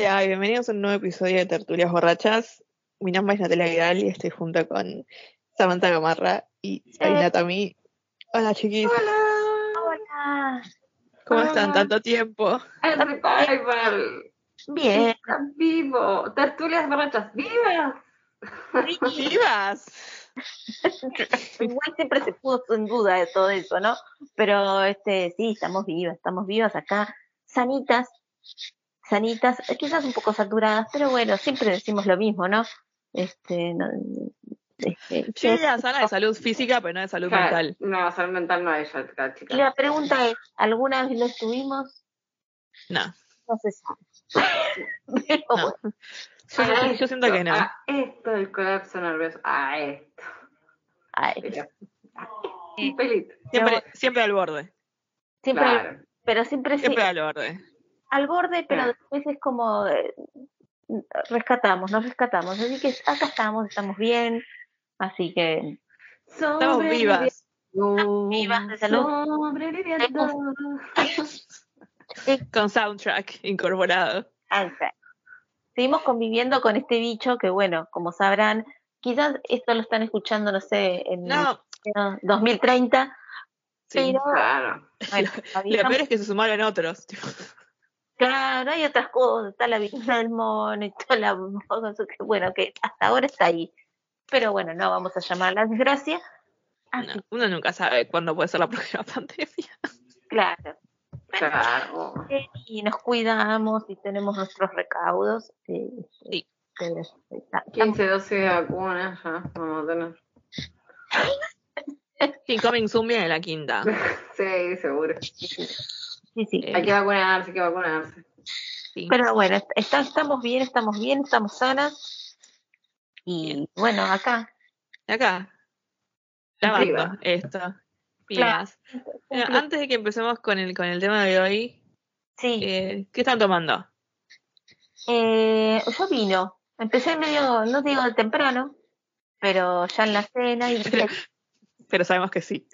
Hola, bienvenidos a un nuevo episodio de Tertulias Borrachas. Mi nombre es Natalia Vidal y estoy junto con Samantha Gamarra y Sabrina Tami. Hola chiquis, Hola. ¿cómo están? Hola. Tanto tiempo. El revival. Bien, Está vivo. Tertulias borrachas vivas. ¡Vivas! igual siempre se puso en duda de todo eso, ¿no? Pero este, sí, estamos vivas, estamos vivas acá, sanitas, sanitas, eh, quizás un poco saturadas, pero bueno, siempre decimos lo mismo, ¿no? Este, no, este, Yo ya sana de salud física, pero no de salud Claro, mental. No, salud mental no es ella, y chica. la pregunta es, ¿alguna vez lo estuvimos? No, No se sabe. Pero no. bueno, Yo, A yo siento que no. A esto del colapso nervioso. A esto. ay, Mira. Un pelito. Siempre, siempre al borde. siempre, Claro. pero siempre, sí, Siempre al borde. Al borde, pero después es como eh, rescatamos, nos rescatamos. Así que acá estamos, estamos bien. Así que Estamos vivas. vivas de salud. Con soundtrack incorporado. Exacto. Seguimos conviviendo con este bicho que, bueno, como sabrán, quizás esto lo están escuchando, no sé, en No, el 2030, sí. pero Claro. bueno, Lo peor es que se sumaron otros. Claro, hay otras cosas, está la viruela del mono y toda la cosa que, bueno, que hasta ahora está ahí. Pero bueno, no vamos a llamar la desgracia. No, uno nunca sabe cuándo puede ser la próxima pandemia. claro. Claro. y nos cuidamos y tenemos nuestros recaudos. eh, Sí. pero está- 15, 12 vacunas ya vamos a tener. Sí, Coming Zoom viene la quinta. Sí, seguro. Sí, sí. Eh, Hay que vacunarse, hay que vacunarse. Sí. Pero bueno, est- está- estamos bien, estamos bien, estamos sanas. Y Bien. bueno, acá. Acá. Grabando esto. Bueno, cumple- antes de que empecemos con el, con el tema de hoy, sí, eh, ¿qué están tomando? eh, yo vino. Empecé medio, no digo de temprano, pero ya en la cena. Y, Pero sabemos que sí.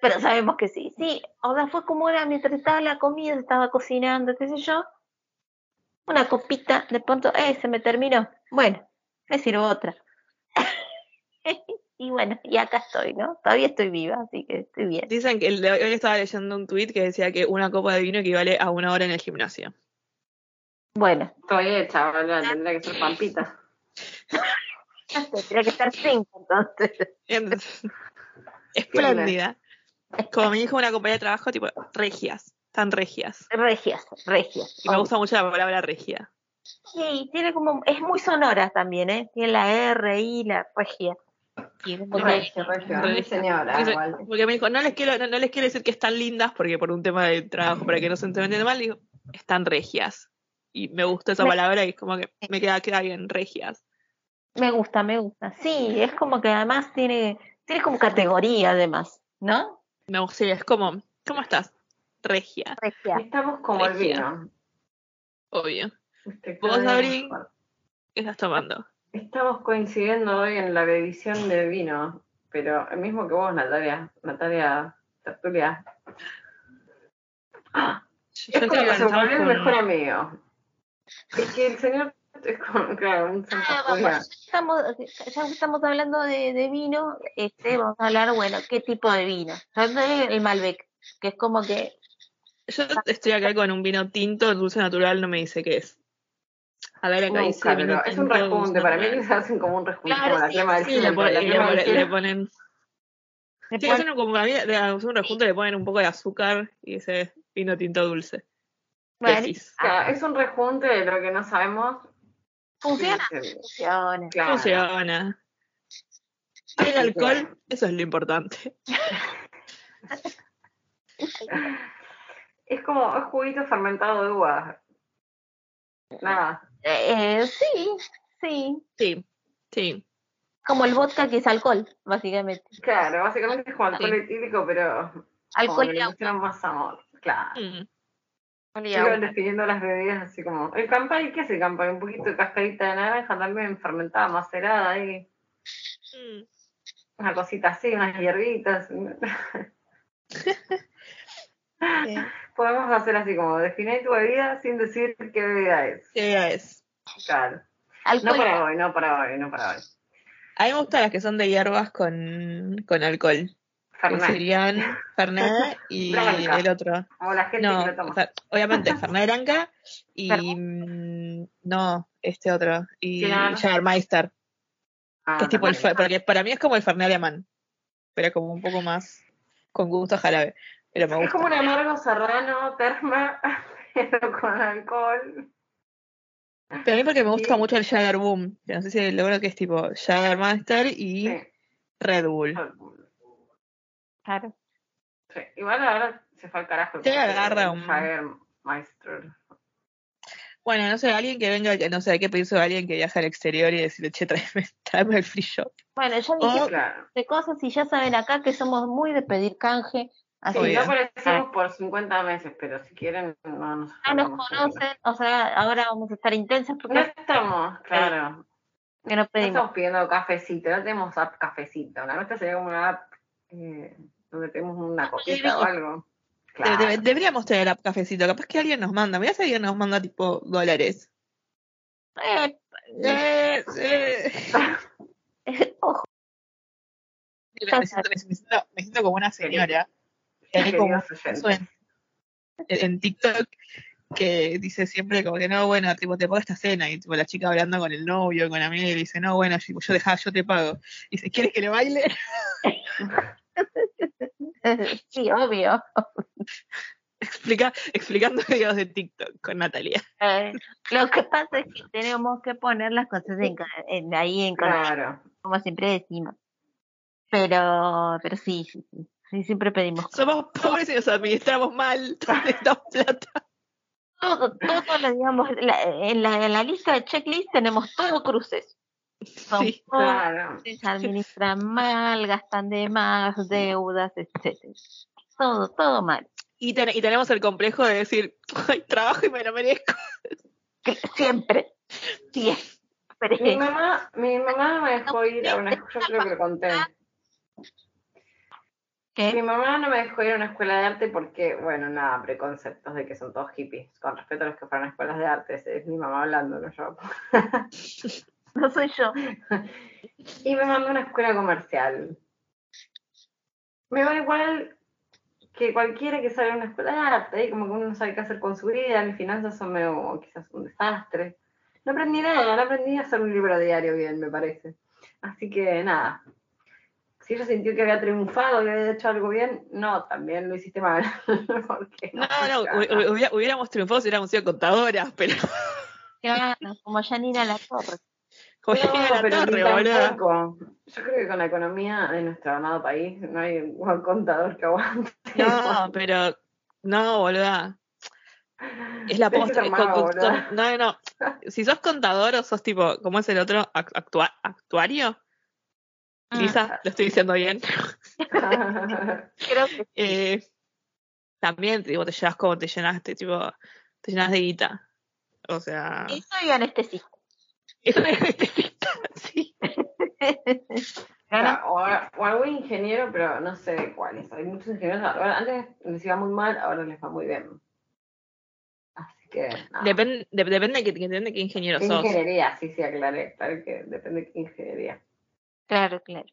Pero sabemos que sí. Sí, o sea, fue como era mientras estaba la comida, se estaba cocinando, qué sé yo. Una copita, de pronto, eh, se me terminó. Bueno, me sirvo otra. y bueno, y acá estoy, ¿no? Todavía estoy viva, así que estoy bien. Dicen que el de hoy estaba leyendo un tweet que decía que una copa de vino equivale a una hora en el gimnasio. Bueno, Estoy hecha, boludo, tendría que ser pampita. tendría que estar cinco entonces. Entonces, Espléndida. Como me dijo una compañera de trabajo, tipo, regias. Tan regias. Regias, regias. Y me gusta mucho la palabra regia. Sí, tiene como, es muy sonora también, ¿eh? Tiene la R, I, la regia. Señora, Dice- igual. Porque me dijo, no les quiero, no, no les quiero decir que están lindas, porque por un tema de trabajo, para que no se entiendan mal, digo, están regias. Y me gusta esa Me- palabra y es como que me queda, queda bien, regias. Me gusta, me gusta. Sí, es como que además tiene, tiene como categoría además, ¿no? Me gusta, es como, ¿cómo estás? Regia, Regia. Estamos como el vino. obvio. Este, ¿Vos, mejor. ¿Qué estás tomando? Estamos coincidiendo hoy en la edición de vino, pero el mismo que vos, Natalia. Natalia Tertulia. Yo, Es como que se volvió el mejor amigo. Es que el señor claro, un Santa Ah, vamos, ya estamos, ya estamos hablando de, de vino, este, vamos a hablar, bueno, ¿qué tipo de vino? Yo soy el Malbec, que es como que Yo estoy acá con un vino tinto, dulce natural, no me dice qué es. A ver, acá dice vino es un tinto, rejunte. Para mí natural. ellos hacen como un rejunte, Claro, como la sí, crema del Sí, le, la le, crema ponen- le Sí, hacen como para mí, de hacer un rejunte le ponen un poco de azúcar y ese vino tinto dulce. bueno, es un rejunte de lo que no sabemos. Funciona, funciona. Claro. Funciona. El alcohol, eso es lo importante. Es como es juguito fermentado de uvas. Nada. Eh, sí, sí. Sí, sí. Como el vodka que es alcohol, básicamente. Claro, básicamente es como alcohol Sí. etílico, pero Alcohol le más amor. Claro. Mm. Iban definiendo las bebidas así como. El campari, ¿qué es el campari? Un poquito de cascarita de naranja también fermentada, macerada ahí. Mm. Una cosita así, unas hierbitas. Podemos hacer así como definir tu bebida sin decir qué bebida es. ¿Qué bebida es? Claro. No Alcohol y para hoy, no para hoy, no para hoy. A mí me gustan las que son de hierbas con, con alcohol. Que Fernet. serían Fernet y el otro. La gente No, que lo toma. Fer- obviamente Fernet Branca y mm, no, este otro. Y. Jagermeister, Ah, que es tipo el porque para mí es como el Fernet alemán, pero como un poco más con gusto a jarabe. Pero me Es gusta. como un amargo serrano, terma, pero con alcohol. Pero a mí porque me gusta Sí. mucho el Jagger Boom, que no sé si logro que es tipo Jagermeister y Sí. Red Bull. Claro. Sí. Igual ahora se fue al carajo. Te agarra un-. Bueno, no sé, alguien que venga, no sé, hay que pedirse a alguien que viaje al exterior y decirle, che, tráeme, tráeme el free shop. Bueno, ya Oh. dije Claro. de cosas y ya saben acá que somos muy de pedir canje. Así Sí, no que aparecimos por 50 meses, pero si quieren, no nos ya nos conocen, o sea, ahora vamos a estar intensas porque No estamos, claro. que No nos pedimos. estamos pidiendo cafecito, no tenemos app cafecito. La nuestra sería como una app eh, donde tenemos una cosita o algo. Claro. de- deberíamos tener app cafecito, capaz que alguien nos manda, mirá si alguien nos manda tipo dólares. Eh, Eh, eh. ojo, Mira, Me siento, me siento- me siento como una señora. que como en, en TikTok que dice siempre como que no, bueno, tipo, te pago esta cena y tipo la chica hablando con el novio, con la amiga y dice, no, bueno, yo, yo dejá, yo te pago. Y dice, ¿quieres que le baile? sí, obvio. Explica, explicando videos de TikTok con Natalia. Eh, lo que pasa es que tenemos que poner las cosas en, en- ahí en Claro. como siempre decimos. Pero, pero sí, sí, sí, sí, siempre pedimos Somos pobres y nos administramos mal, necesitamos plata. todo, todo lo digamos, la- en, la, en la lista de checklist tenemos todo cruces. Son Sí, Claro. pobres, administran mal, gastan de más, deudas, etcétera. Todo, todo mal. Y, ten- y tenemos el complejo de decir, ay, trabajo y me lo merezco. Que Siempre, Mi siempre. mamá, mi mamá no me dejó ir a una escuela, yo creo que lo conté. Mi mamá no me dejó ir a una escuela de arte porque, bueno, nada, preconceptos de que son todos hippies. Con respeto a los que fueron a escuelas de arte, es, es mi mamá hablando, no yo. No soy yo. Y me mandó a una escuela comercial. Me va igual que cualquiera que sale a una escuela de arte, y como que uno no sabe qué hacer con su vida, mis finanzas son medio, quizás un desastre. No aprendí nada, no aprendí a hacer un libro diario bien, me parece. Así que nada. Si ella sintió que había triunfado, que había hecho algo bien, no, también lo hiciste mal. Porque No, no, hubiéramos triunfado si hubiéramos sido contadoras, pero Claro, como Janina La Torre. No, pero tampoco. Yo creo que con la economía de nuestro amado país no hay un contador que aguante. No, pero no, boluda. Es la posta. ser con- con- no, no. Si sos contador o sos tipo, ¿cómo es el otro? Act- actua- ¿Actuario? Mm. Lisa, lo estoy diciendo bien. Creo que Eh, también, tipo, te llevas como te llenaste, tipo, te llenas de guita. O sea, sí soy anestesista. Eso es anestesista, sí. Claro, o, o algún ingeniero, pero no sé cuáles. Hay muchos ingenieros. ahora- Antes les iba muy mal, ahora les va muy bien. Así que. nada. Depende, de- depende, de qué, depende de qué ingeniero ¿Qué sos. ingeniería? Sí, sí, aclaré. Claro que depende de qué ingeniería. claro, claro.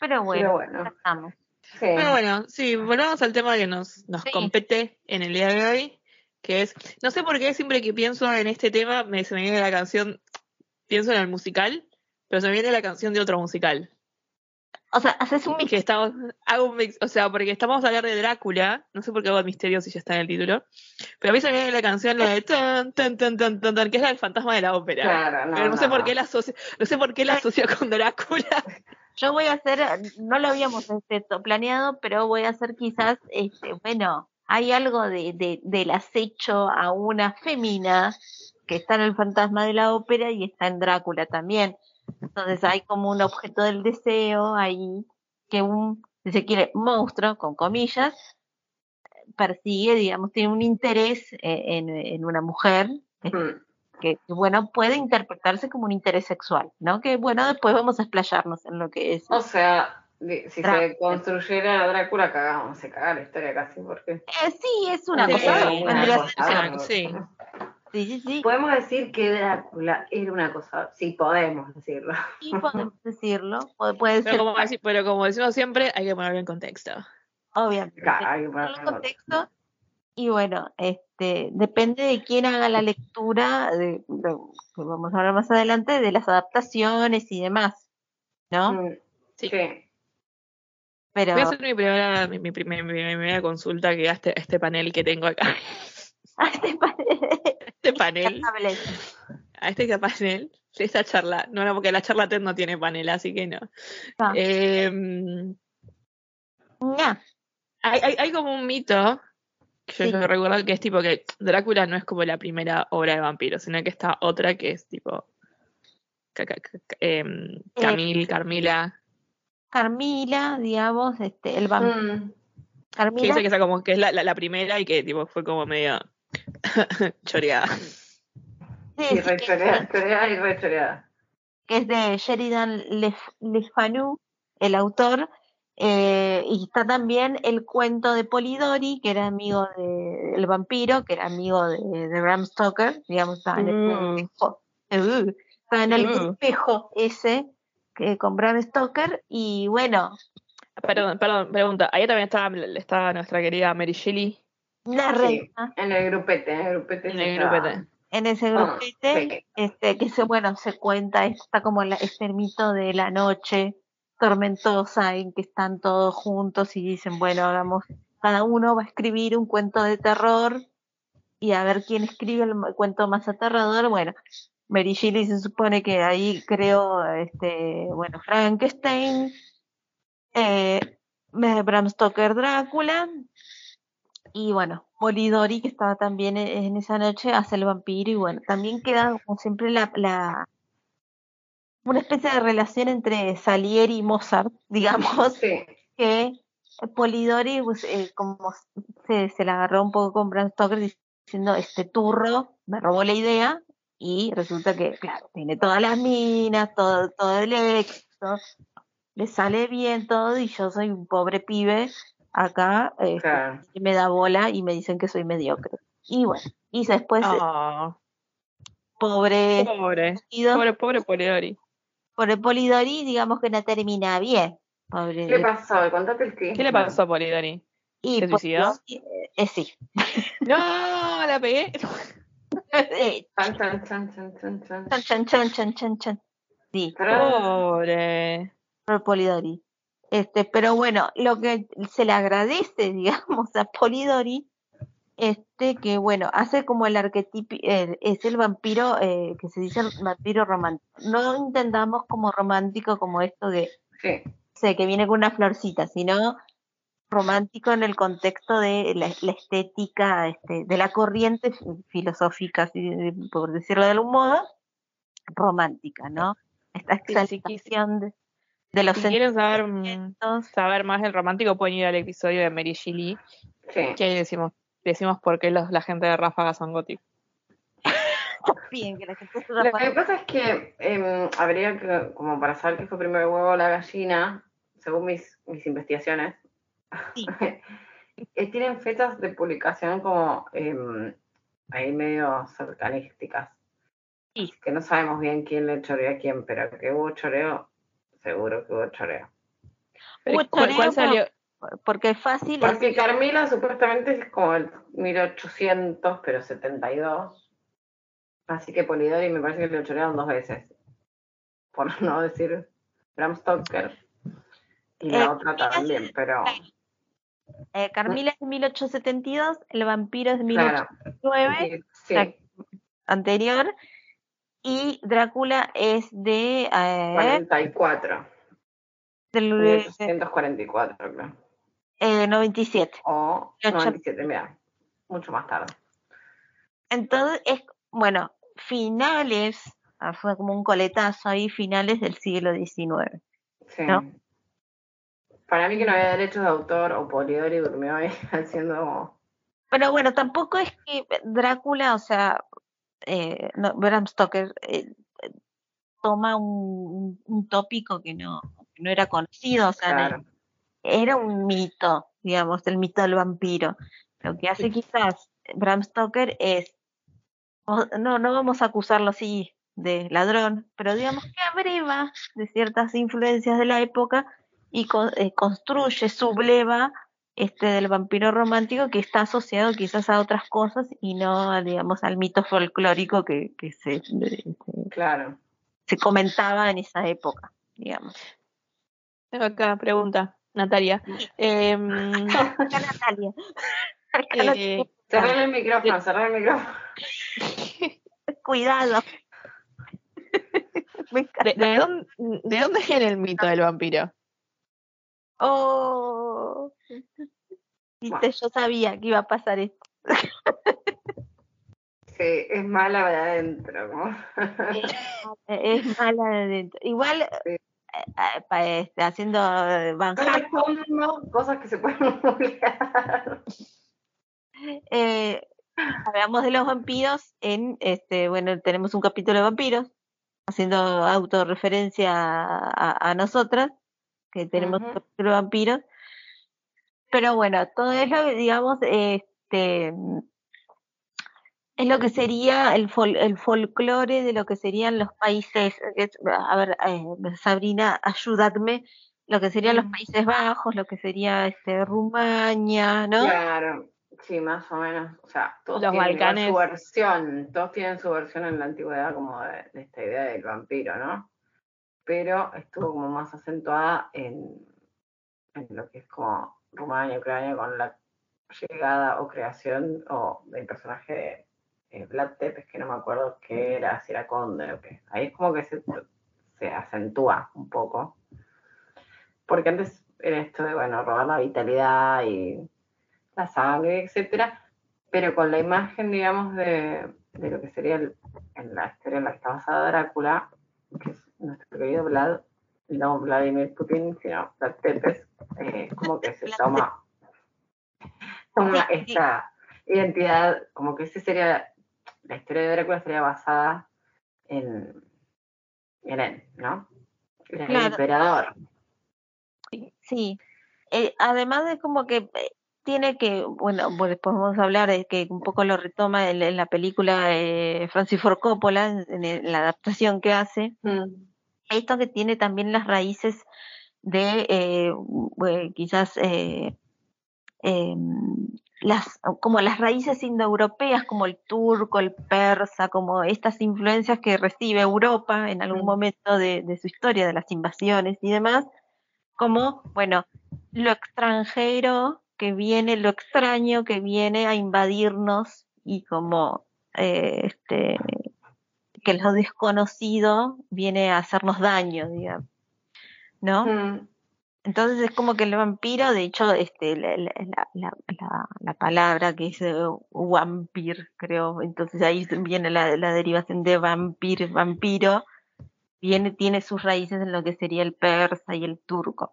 Pero bueno, estamos. Sí. Pero bueno, sí, volvamos al tema que nos, nos Sí. compete en el día de hoy, que es, no sé por qué siempre que pienso en este tema me, se me viene la canción, pienso en el musical, pero se me viene la canción de otro musical. O sea, haces un mix. Que estamos, hago un mix, o sea, porque estamos a hablar de Drácula, no sé por qué hago el misterio si ya está en el título, pero a mí se me viene la canción la de tan, tan, tan, tan, tan, tan, que es la del fantasma de la ópera. Claro, no. pero no, sé por qué la asocio, no sé por qué la asocio con Drácula. Yo voy a hacer, no lo habíamos este, planeado, pero voy a hacer quizás, este, bueno, hay algo de, de- del acecho a una fémina que está en el fantasma de la ópera y está en Drácula también. Entonces hay como un objeto del deseo ahí que un, si se quiere, monstruo, con comillas, persigue, digamos, tiene un interés eh, en, en una mujer Mm. que, bueno, puede interpretarse como un interés sexual, ¿no? Que bueno, después vamos a explayarnos en lo que es. O sea, si Drácula. se construyera Drácula, cagamos, se caga la historia casi, porque... Eh, sí, es una Sí, cosa. una vendría a cosa, sí. Sí, sí, sí. Podemos decir que Drácula era una cosa, sí podemos decirlo. Sí, podemos decirlo. Puede, puede ser, Pero como, deci- pero como decimos siempre, hay que ponerlo en contexto. obviamente. Claro, hay que ponerlo en contexto. Y bueno, este, depende de quién haga la lectura, de, de- que vamos a hablar más adelante, de las adaptaciones y demás, ¿no? Mm, Sí. sí. Pero Voy a hacer mi primera, mi, mi primer- mi primera consulta que a este, a este panel que tengo acá. a este panel- Este panel, a este panel, esta charla. No, no, porque la charla TED no tiene panel, así que no. Ah, Em, ña. hay, hay, hay como un mito que yo, Sí. yo recuerdo que es tipo que Drácula no es como la primera obra de vampiros, sino que está otra que es tipo ca- ca- ca- ca- em, Camil, Carmila, Carmila, digamos, este, el vampiro. Mm, que Carmila, dice que, esa como que es la, la, la primera y que tipo fue como medio choreada. sí, y re choreada. que es de Sheridan Lef- Le Fanu, el autor, eh, y está también el cuento de Polidori, que era amigo de- del vampiro, que era amigo de, de Bram Stoker, digamos, estaba en el Mm. espejo, uh, estaba en el Mm. espejo ese que con Bram Stoker, y bueno, Perdón, perdón, pregunta. Ahí también está, está nuestra querida Mary Shelley la Sí, reina en el grupete, en el grupete. en el grupete. en ese Ah, grupete, sí. este, que se, bueno, se cuenta, está como la, este mito de la noche tormentosa en que están todos juntos y dicen, bueno, hagamos, cada uno va a escribir un cuento de terror y a ver quién escribe el cuento más aterrador. Bueno, Mary Shelley se supone que ahí creó, este, bueno, Frankenstein, eh, Bram Stoker Drácula, y bueno, Polidori, que estaba también en, en esa noche, hace el vampiro, y bueno, también queda como siempre la, la una especie de relación entre Salieri y Mozart, digamos, Sí, que Polidori pues, eh, como se, se la agarró un poco con Bram Stoker diciendo, este turro me robó la idea, y resulta que, claro, tiene todas las minas, todo, todo el éxito, le sale bien todo, y yo soy un pobre pibe acá, eh, claro. y me da bola y me dicen que soy mediocre. Y bueno, y después, eh, Ah, pobre, pobre, ido pobre, pobre Polidori. por el Polidori, digamos que no termina bien. Pobre. ¿Qué le pasó? Contate el. ¿Qué le pasó a Polidori? y ¿Se suicidó? Polidori, eh, sí. No, la pegué. Eh, Chan, chan, chan, chan, chan, chan. chan, chan, chan, chan, chan, chan. Sí, Pobre. por Polidori. Este, pero bueno, lo que se le agradece, digamos, a Polidori, este, que bueno, hace como el arquetipo, eh, es el vampiro, eh, que se dice el vampiro romántico. No intentamos como romántico como esto de, Sí, sé, que viene con una florcita, sino romántico en el contexto de la, la estética, este, de la corriente fi- filosófica, de- por decirlo de algún modo, romántica, ¿no? Esta exaltación de, de los Si quieren saber, saber más del romántico, pueden ir al episodio de Mary Shelley, sí. que ahí decimos, decimos por qué los, la gente de Ráfaga son góticos. Bien, que la gente se Lo que pasa es que em, habría que, como para saber qué fue primero el huevo o la gallina, según mis, mis investigaciones, Sí. eh, tienen fechas de publicación como em, ahí medio cercanísticas. Sí. Que no sabemos bien quién le choreó a quién, pero que hubo choreo, seguro que hubo choreo. Pero, Hubo ¿cuál, cuál choreo, salió? Porque es fácil. Porque Carmila supuestamente es como el 1800, pero 72. Así que Polidori me parece que le chorearon dos veces. Por no decir Bram Stoker. Y la Eh, otra también, pero eh, Carmila es de 1872, el vampiro es de claro. 1809, Sí, la- anterior, y Drácula es de. eh, 44. del- 1844, creo. Eh, 97. o Ocho. 97, mira, mucho más tarde. Entonces, es, bueno, finales, ah, fue como un coletazo ahí, finales del siglo XIX. Sí. ¿No? Para mí que no había derechos de autor o Polidori durmió ahí haciendo... Pero bueno, tampoco es que Drácula, o sea, eh, no, Bram Stoker eh, toma un, un- tópico que no, que no era conocido, o sea, Claro. era un mito, digamos, el mito del vampiro. Lo que hace quizás Bram Stoker es, no, no vamos a acusarlo así de ladrón, pero digamos que abreva de ciertas influencias de la época y con- eh, construye, subleva este del vampiro romántico que está asociado quizás a otras cosas y no, digamos, al mito folclórico que, que se, Claro. se comentaba en esa época, digamos. Tengo acá pregunta, Natalia. Em, Acá Natalia. Acá eh, Cerrar el micrófono, cerrar el micrófono. Cuidado. Me encanta. ¿de, de dónde, ¿De dónde viene el mito del vampiro? Oh. Viste, yo sabía que iba a pasar esto. Sí, es mala de adentro. ¿no? Es mala de dentro. Igual, Sí. eh, eh, este, haciendo eh, Halen, respondiendo cosas que se pueden eh, hablamos de los vampiros en, este, bueno, tenemos un capítulo de vampiros, haciendo autorreferencia a, a, a nosotras, que tenemos de vampiros. Pero bueno, todo eso, digamos, este, es lo que sería el, fol- el folclore de lo que serían los países, a ver, eh, Sabrina, ayúdame, lo que serían los. Países Bajos, lo que sería este Rumania, ¿no? Claro, sí, más o menos. O sea, todos Los tienen Balcanes. su versión, todos tienen su versión en la antigüedad como de, de esta idea del vampiro, ¿no? Pero estuvo como más acentuada en, en lo que es como Rumania, Ucrania, con la llegada o creación o del personaje de eh, Vlad Tepes, que no me acuerdo qué era, si era conde o qué. Ahí es como que se, se acentúa un poco. Porque antes era esto de, bueno, robar la vitalidad y la sangre, etcétera, pero con la imagen, digamos, de, de lo que sería en la historia en la que está basada Drácula, que es nuestro querido Vlad, no Vladimir Putin, sino Vlad Tepes, eh, como que se toma, toma esta identidad, como que ese sería, la historia de Drácula estaría basada en, en él, ¿no? En el Claro. emperador. Sí. Eh, además es como que eh, tiene que, bueno, pues después vamos a hablar de que un poco lo retoma en, en la película eh, Francis Ford Coppola, en, la adaptación que hace, esto que tiene también las raíces de eh, quizás eh, em, las como las raíces indoeuropeas como el turco, el persa, como estas influencias que recibe Europa en algún Mm. momento de, de su historia, de las invasiones y demás, como bueno, lo extranjero que viene, lo extraño que viene a invadirnos y como eh, este que lo desconocido viene a hacernos daño, digamos. ¿No? Mm. Entonces es como que el vampiro, de hecho, este, la, la, la, la- la- la palabra que es vampir, creo, entonces ahí viene la, la derivación de vampir, vampiro, viene, tiene sus raíces en lo que sería el persa y el turco.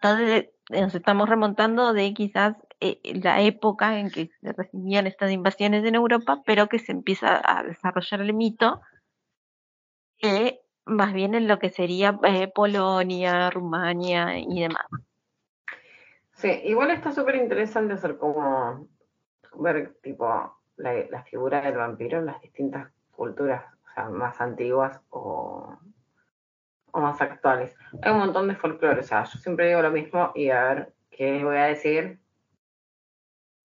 Entonces eh, nos estamos remontando de quizás eh, la época en que se recibían estas invasiones en Europa, pero que se empieza a desarrollar el mito que más bien en lo que sería eh, Polonia, Rumania y demás. Sí, igual está súper interesante hacer como ver tipo la, la figura del vampiro en las distintas culturas, o sea, más antiguas o, o más actuales. Hay un montón de folclore, o sea, yo siempre digo lo mismo y a ver qué les voy a decir.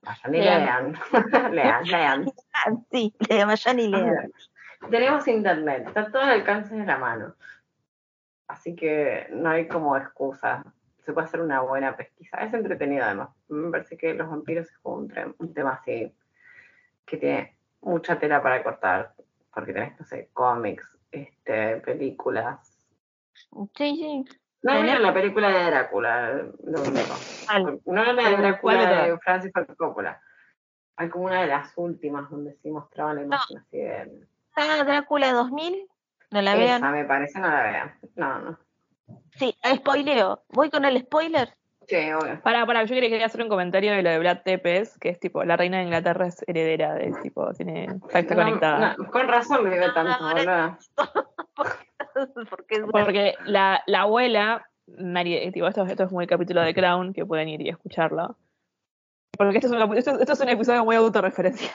Vayan y lean. lean, lean. Ah, sí, le vayan y lean. Tenemos internet, está todo al alcance de la mano. Así que no hay como excusa. Se puede hacer una buena pesquisa. Es entretenido además. Me parece que los vampiros es como un, un tema así que tiene mucha tela para cortar. Porque tenés, no sé, cómics, este, películas. Sí, sí. No vieron la película de Drácula, No la de ¿Cuál Drácula era? de Francis Ford Coppola. Hay como una de las últimas donde sí mostraban la imagen así de... ¿Está Drácula 2000? No la Esa vean. me parece, no la vean. No, no. Sí, spoileo. Voy con el spoiler. Sí, obvio. Para, para, yo quería, quería hacer un comentario de lo de Vlad Tepes, que es tipo, la reina de Inglaterra es heredera de tipo, tiene, está, No, conectada. no, con razón me vive tanto, boludo. Porque es Porque la, la abuela, Mary, eh, tipo, esto, esto es muy capítulo de Crown, que pueden ir y escucharlo. Porque esto es un, esto, esto es un episodio muy autorreferencial.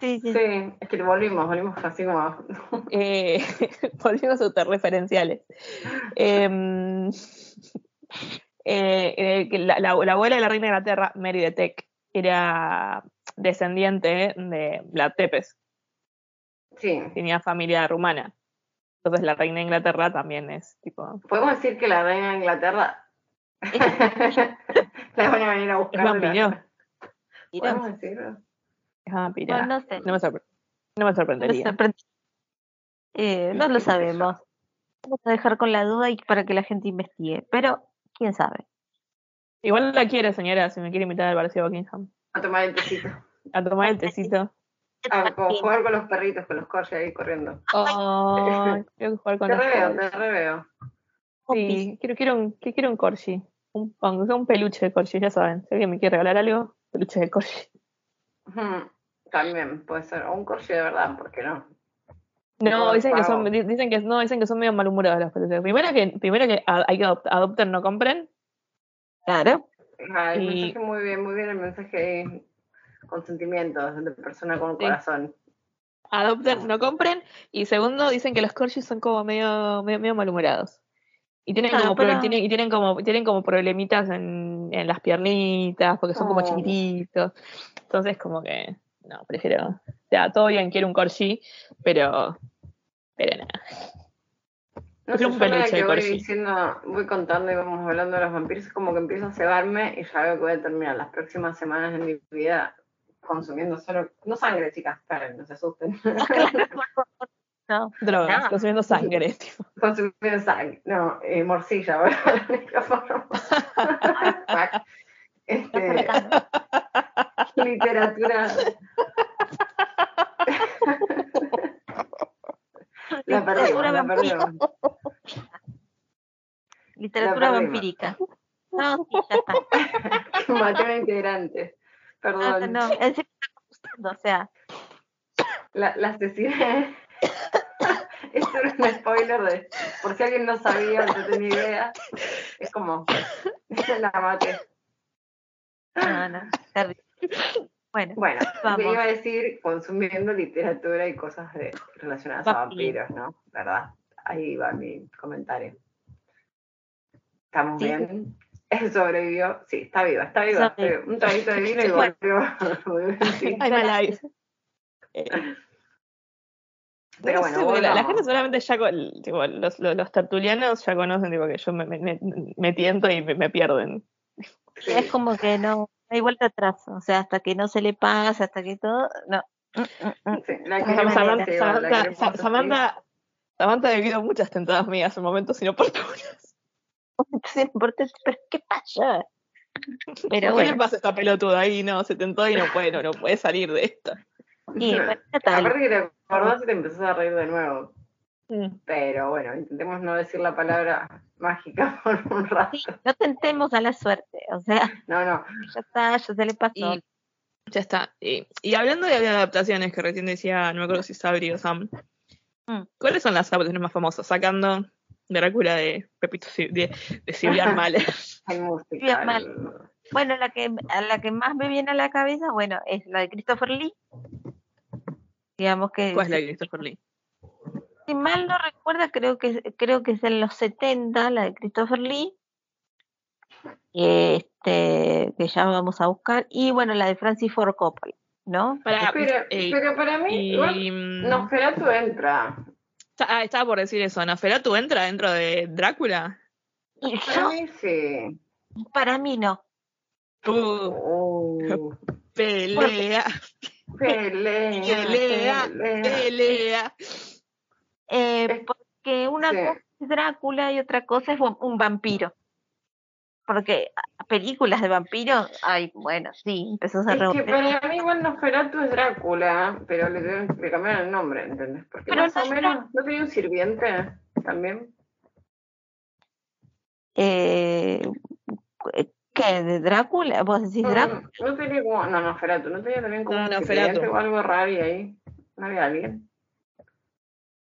Sí, sí. Sí, es que volvimos, volvimos así como... Eh, volvimos autorreferenciales. Em, eh, eh, la, la- la abuela de la reina de Inglaterra, Mary de Teck, era descendiente de Vlad Tepes, Sí. tenía familia rumana. Entonces la reina de Inglaterra también es tipo. Podemos decir que la reina de Inglaterra la van a venir a buscar. Es vampiro. Podemos decirlo. Es vampira. Bueno, no sé. No me, sorpre- no me No, sorprendería. sorprende- Eh, no lo sabemos. Vamos a dejar con la duda y para que la gente investigue. Pero, quién sabe. Igual la quiere, señora, si me quiere invitar al Palacio de Buckingham. A tomar el tecito. A tomar el tecito. A como jugar con los perritos, con los corches ahí corriendo. Oh, quiero jugar con Te los reveo, corgis. te reveo. Sí, quiero, quiero, un, quiero un corgi. Un, un peluche de corgi, ya saben. Si alguien me quiere regalar algo, peluche de corgi. También puede ser. O un corche de verdad, ¿por qué no? No, dicen que son, dicen que no, dicen que son medio malhumorados los peluches. Primero que, primero que hay que adopt- adopten, no compren. Claro. Ah, el Y- mensaje muy bien, muy bien el mensaje ahí, con sentimientos, de persona con un Sí. corazón. Adopten, no compren. Y segundo, dicen que los corgis son como medio, medio, medio malhumorados. Y tienen Claro, como, pero- tienen, y tienen como, tienen como problemitas en, en las piernitas, porque son como Oh. chiquititos. Entonces, como que, no, prefiero. O sea, todo bien, quiero un corgi, pero. Pero nada. No sé, un peluche de que voy corgi. diciendo, voy contando y vamos hablando de los vampiros, es como que empiezo a cebarme y ya veo que voy a terminar las próximas semanas de mi vida consumiendo solo, no sangre, chicas, esperen, no se asusten, No. Drogas, consumiendo sangre, tipo. consumiendo sangre, no, eh, morcilla, este, literatura. La perdimos, Literatura la perdimos. Literatura vampírica. No, sí, ya está. Una integrante. No, Perdón. no. Él se está gustando, o sea. La, la asesiné. Esto era un spoiler de. Por si alguien no sabía, no tenía idea. Es como. La maté. No, no. terrible. Bueno, Bueno, Vamos. te iba a decir consumiendo literatura y cosas de, relacionadas a Vampiro. vampiros, ¿no? ¿Verdad? Ahí va mi comentario. ¿Estamos Sí. bien? Sobrevivió. Sí, está viva, está viva. está Sobrevivió. viva. Un traguito de vino y Bueno. volvió. I'm alive. Eh, Pero no bueno, la, gente solamente ya, con- tipo, los, los, los tertulianos ya conocen tipo, que yo me, me, tiento y me, me pierden. Sí. es como que no, hay vuelta atrás. O sea, hasta que no se le pase, hasta que todo. No. Mm, mm, mm. Sí, la. Samantha, Samantha ha vivido muchas tentadas mías en momentos inoportunos. Sí, porque- Pero, ¿qué pasa? Pero ¿Qué le bueno, pasa a esta pelotuda ahí? No, se tentó y no puede, no, no puede salir de esto. y, bueno, ya está. Aparte que te acordás y te empezás a reír de nuevo. Mm. Pero bueno, intentemos no decir la palabra mágica por un rato. Sí, no tentemos a la suerte. O sea, No, no. ya está, ya se le pasó. Y ya está. Y, y hablando de adaptaciones que recién decía, no me acuerdo si Sabri o Sam, Mm. ¿cuáles son las adaptaciones más famosas? Sacando Drácula de Pepito de, de música. mal. Bueno, la que, a la que más me viene a la cabeza, bueno, es la de Christopher Lee. Digamos que, ¿Cuál es la de Christopher Lee? si mal no recuerda, creo que, creo que es en los 70, la de Christopher Lee. Este, que ya vamos a buscar. Y bueno, la de Francis Ford Coppola, ¿no? Para, Pero, eh, pero para mí, igual, y, mm, Nosferatu entra. Ah, estaba por decir eso. ¿Nosferatu entra dentro de Drácula? Y Para yo, para mí no. Uh, pelea, pelea, pelea, pelea. pelea. Eh, porque una sí. cosa es Drácula y otra cosa es un un vampiro. Porque películas de vampiros, ay, bueno, sí, empezó a Es que para mí igual Nosferatu es Drácula, pero le, le cambiaron el nombre, ¿entendés? Porque Pero más no o es menos, ¿no tenía un sirviente también? Eh, ¿Qué? ¿De Drácula? ¿Vos decís Drácula? Mm, No tenía como, no, Nosferatu, no tenía también como No, un sirviente o algo raro y ahí. ¿No había alguien?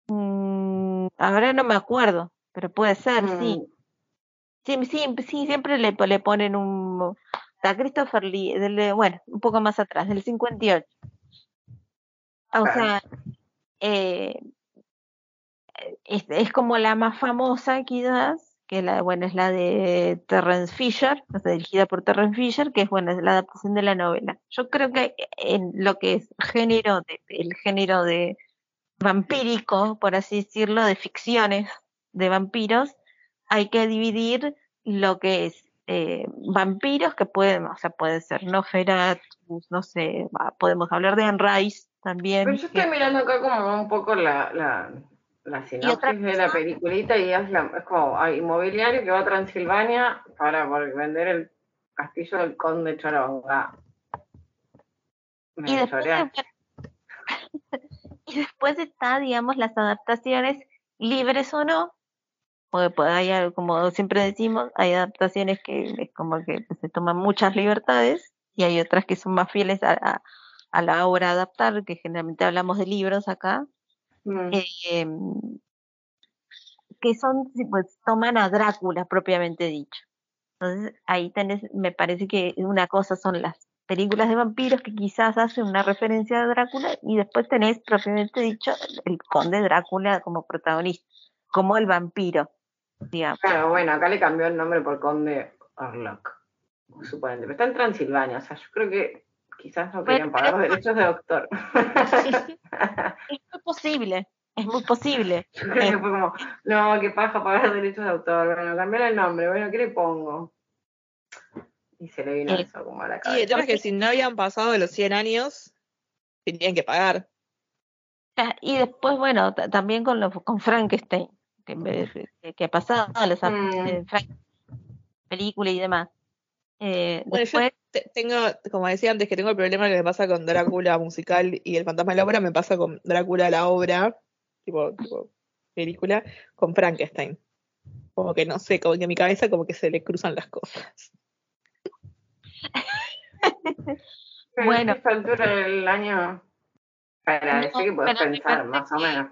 Mm, ahora no me acuerdo, pero puede ser. Mm, Sí, sí, sí, siempre le, le ponen un... A Christopher Lee, del bueno, un poco más atrás, del 58. O sea, eh, es, es como la más famosa quizás, que la, bueno, es la de Terrence Fisher, o sea, dirigida por Terrence Fisher, que es bueno, es la adaptación de la novela. Yo creo que en lo que es género, de, el género de vampírico, por así decirlo, de ficciones de vampiros, hay que dividir lo que es eh, vampiros que pueden, o sea, puede ser Nosferatu, no sé, podemos hablar de Anne Rice también. Pero yo que- estoy mirando acá como un poco la, la, la sinopsis de la peliculita y es, la- es como hay inmobiliario que va a Transilvania para vender el castillo del conde Choronga. Me y después, y después está, digamos, las adaptaciones libres o no, porque pues, hay, como siempre decimos, hay adaptaciones que es como que se toman muchas libertades y hay otras que son más fieles a, a- a la obra a adaptar, que generalmente hablamos de libros acá, Mm. eh, em, que son, pues toman a Drácula propiamente dicho. Entonces ahí tenés, me parece que una cosa son las películas de vampiros que quizás hacen una referencia a Drácula y después tenés propiamente dicho el conde Drácula como protagonista, como el vampiro, digamos. Claro, bueno, acá le cambió el nombre por conde Orlok, suponente. Pero está en Transilvania, o sea, yo creo que quizás no querían pagar los derechos de doctor. Es muy posible, es muy posible. Yo creo que fue como, no, qué paja pagar derechos de autor. Bueno, cambiar el nombre, bueno, ¿qué le pongo? Y se le vino Eh, eso como a la Sí, el cabeza. tema es que si no habían pasado los 100 años, tenían que pagar. Ah, Y después, bueno, ta- también con, lo, con Frankenstein, que, ha pasado, las Mm. adaptaciones de Frank- película y demás. Eh, Bueno, yo después, te- tengo, como decía antes, que tengo el problema que me pasa con Drácula musical y el fantasma de la ópera, me pasa con Drácula la obra, tipo, tipo película, con Frankenstein. Como que no sé, como que en mi cabeza como que se le cruzan las cosas. Bueno. a esta altura del año, agradece No, que puedes pensar más o menos.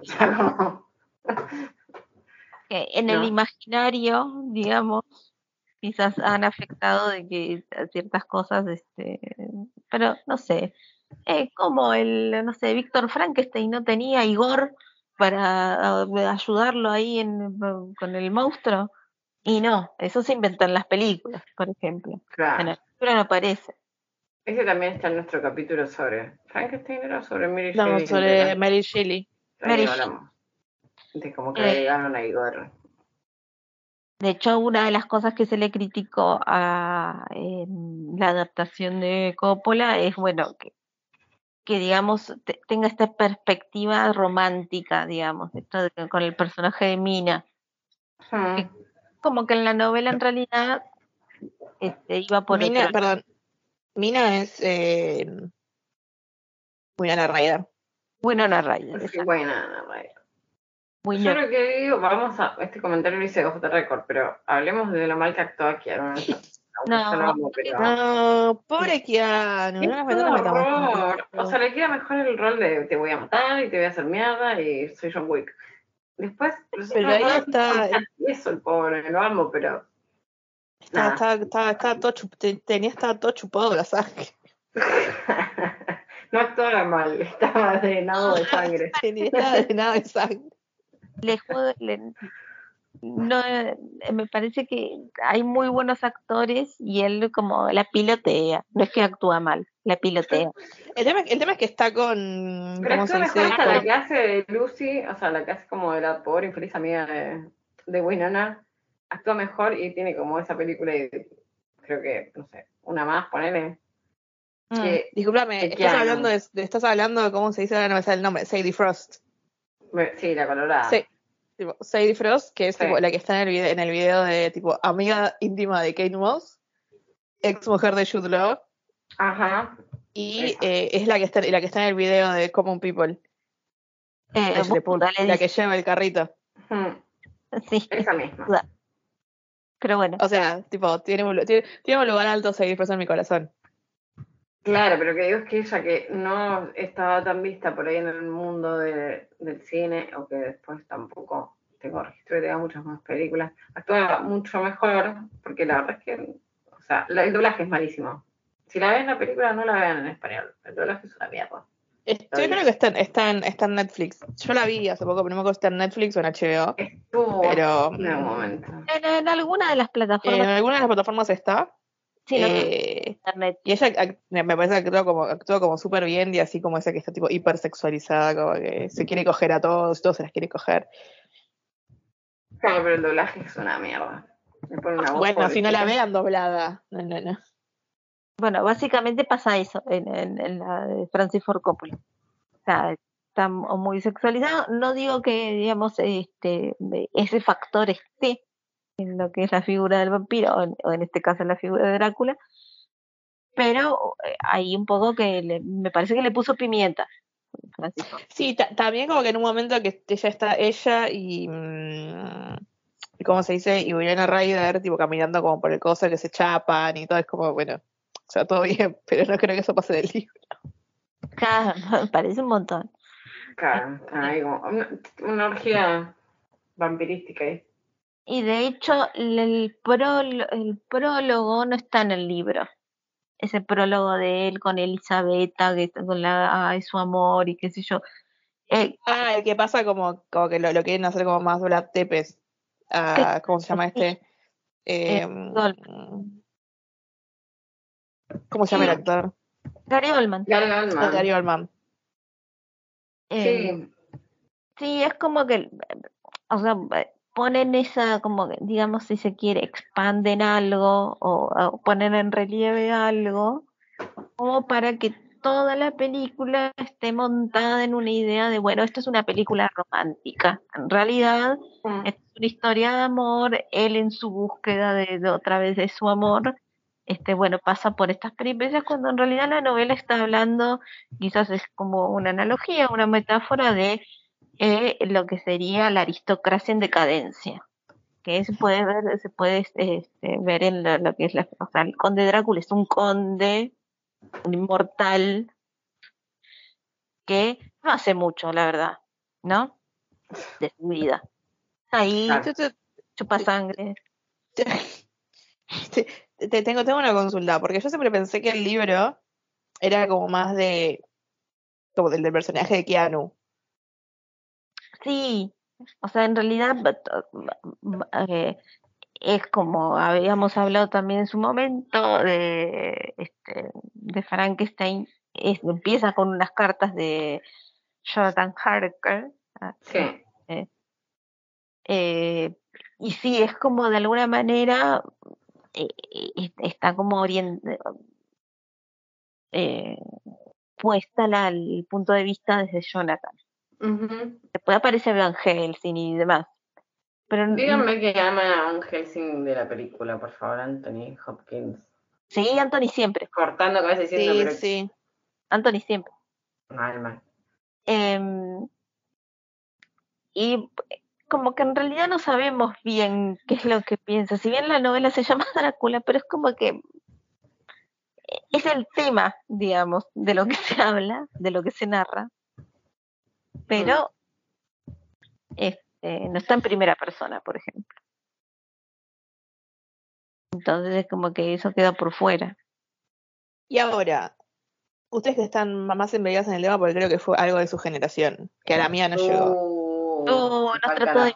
Que en el No. imaginario, digamos, quizás han afectado de que ciertas cosas, este, pero no sé, como el, no sé, Víctor Frankenstein no tenía Igor para ah, ayudarlo ahí en, con el monstruo, y no, eso se inventó en las películas, por ejemplo, en claro. la película no aparece. Ese también está en nuestro capítulo sobre Frankenstein, era sobre Mary Hablamos Shelley, sobre. Mary Shelley. Mary hablamos. De cómo que Eh. le llegaron a Igor. De hecho, una de las cosas que se le criticó a la adaptación de Coppola es, bueno, que, que digamos, te- tenga esta perspectiva romántica, digamos, esto de con el personaje de Mina. Hmm. Como que en la novela en realidad este, iba por Mina, otro perdón, Mina es eh, Winona Ryder. No Ryder, Sí, no, bueno. Muy Yo no- lo que digo, vamos a. Este comentario lo hice off the record, pero hablemos de lo mal que actuó Keanu. No, pero. No, pobre Keanu, no horror. O sea, le queda mejor el rol de te voy a matar y te voy a hacer mierda y soy John Wick. Después, Pero ahí está- Eso, el pobre, lo amo, pero. Estaba, estaba, estaba, estaba todo chup- tenía estaba todo chupado de la sangre. no actuaba mal, estaba drenado de sangre. Tenía estaba drenado de sangre. Le juego- le- no, eh, me parece que hay muy buenos actores y él como la pilotea, no es que actúa mal, la pilotea. El tema, el tema es que está con. Pero ¿Cómo se actúa dice? mejor hasta la que hace de Lucy, o sea, la que hace como de la pobre infeliz amiga de, de Winona. Actúa mejor y tiene como esa película y creo que, no sé, una más, ponele. Mm. Que, Disculpame, que estás hablando, de, de- estás hablando de cómo se dice, ahora no me sale el nombre, Sadie Frost. sí, la colorada. Sí. Tipo, Sadie Frost, que es Sí. tipo, la que está en el, video, en el video de tipo amiga íntima de Kate Moss, ex mujer de Jude Law, Ajá. y eh, es la que, está, la que está en el video de Common People, Eh, Ashley Poole, dale, la que lleva el carrito. Sí, Esa misma. pero bueno. O sea, tipo, tiene un, tiene, tiene un lugar alto Sadie Frost en mi corazón. Claro, pero que digo es que ella que no estaba tan vista por ahí en el mundo de- del cine, o que después tampoco tengo registro de que tenga muchas más películas, actúa mucho mejor, porque la verdad es que, o sea, la- el doblaje es malísimo. Si la ven en la película, no la vean en español. El doblaje es una mierda. Yo creo que está, en- está, en, está en Netflix. Yo la vi hace poco, pero no me acuerdo si está en Netflix o en HBO. Estuvo Pero en algún momento. En, en alguna de las eh, en plataformas alguna de las plataformas está. sí, no, eh, internet. y ella me parece que actúa como, actúa como súper bien y así como esa que está tipo hipersexualizada, como que se quiere coger a todos, todos se las quiere coger. Claro, pero el doblaje es una mierda. Una voz Bueno, si no la vean doblada. No, no, no. Bueno, básicamente pasa eso en, en- en la de Francis Ford Coppola. O sea, está muy sexualizado. No digo que, digamos, este, ese factor esté en lo que es la figura del vampiro, o en, o en este caso en la figura de Drácula, pero eh, hay un poco que le- me parece que le puso pimienta. Sí, ta- también como que en un momento que ella está, ella y, mm, y ¿cómo se dice? Y Winona Ryder, tipo caminando como por el coso que se chapan y todo, es como, bueno, o sea, todo bien, pero no creo que eso pase del libro. Claro, parece un montón. Claro, ahí como una, una orgía vampirística ahí. Y de hecho, el, el prol- el prólogo no está en el libro. Ese prólogo de él con Elisabetta, que está con la, ay, su amor y qué sé yo. Eh, Ah, el que pasa como, como que lo, lo quieren hacer como más Brad Tepes. Ah, ¿Cómo se llama este? Eh, Gold. ¿Cómo se llama el actor? Gary Oldman. Gary Oldman. Gary Oldman. Eh, Sí, sí, es como que, o sea, ponen esa, como que, digamos, si se quiere, expanden algo o, o ponen en relieve algo, como para que toda la película esté montada en una idea de, bueno, esto es una película romántica. En realidad, Mm. es una historia de amor, él en su búsqueda de, de otra vez de su amor, este, bueno, pasa por estas peripecias cuando en realidad la novela está hablando, quizás es como una analogía, una metáfora de eh, lo que sería la aristocracia en decadencia, que se puede ver, se puede este, ver en lo, lo que es la, o sea, el conde Drácula es un conde, un inmortal, que no hace mucho, la verdad, ¿no? De su vida. Ahí Claro. Chupa sangre. te, te- tengo, tengo una consulta, porque yo siempre pensé que el libro era como más de como del, del personaje de Keanu. Sí, o sea, en realidad eh, es como habíamos hablado también en su momento de, este, de Frankenstein, es- empieza con unas cartas de Jonathan Harker, ah, sí. eh, y sí, es como de alguna manera eh, eh, está como orientada puesta la- el punto de vista desde Jonathan. Ujú. Después aparece Van Helsing y demás. Pero Díganme que aman a Van Helsing de la película, por favor, Anthony Hopkins. sí, Anthony siempre, Cortando cabeza diciendo, Sí, pero sí. Anthony siempre. mal, mal. Em, y como que en realidad no sabemos bien qué es lo que piensa. Si bien la novela se llama Drácula, pero es como que es el tema, digamos, de lo que se habla, de lo que se narra. Pero este, no está en primera persona, por ejemplo. Entonces es como que eso queda por fuera. Y ahora, ustedes que están más embebidas en el tema, porque creo que fue algo de su generación, que a la mía no llegó. Uh, Oh, pa'l nos trató de.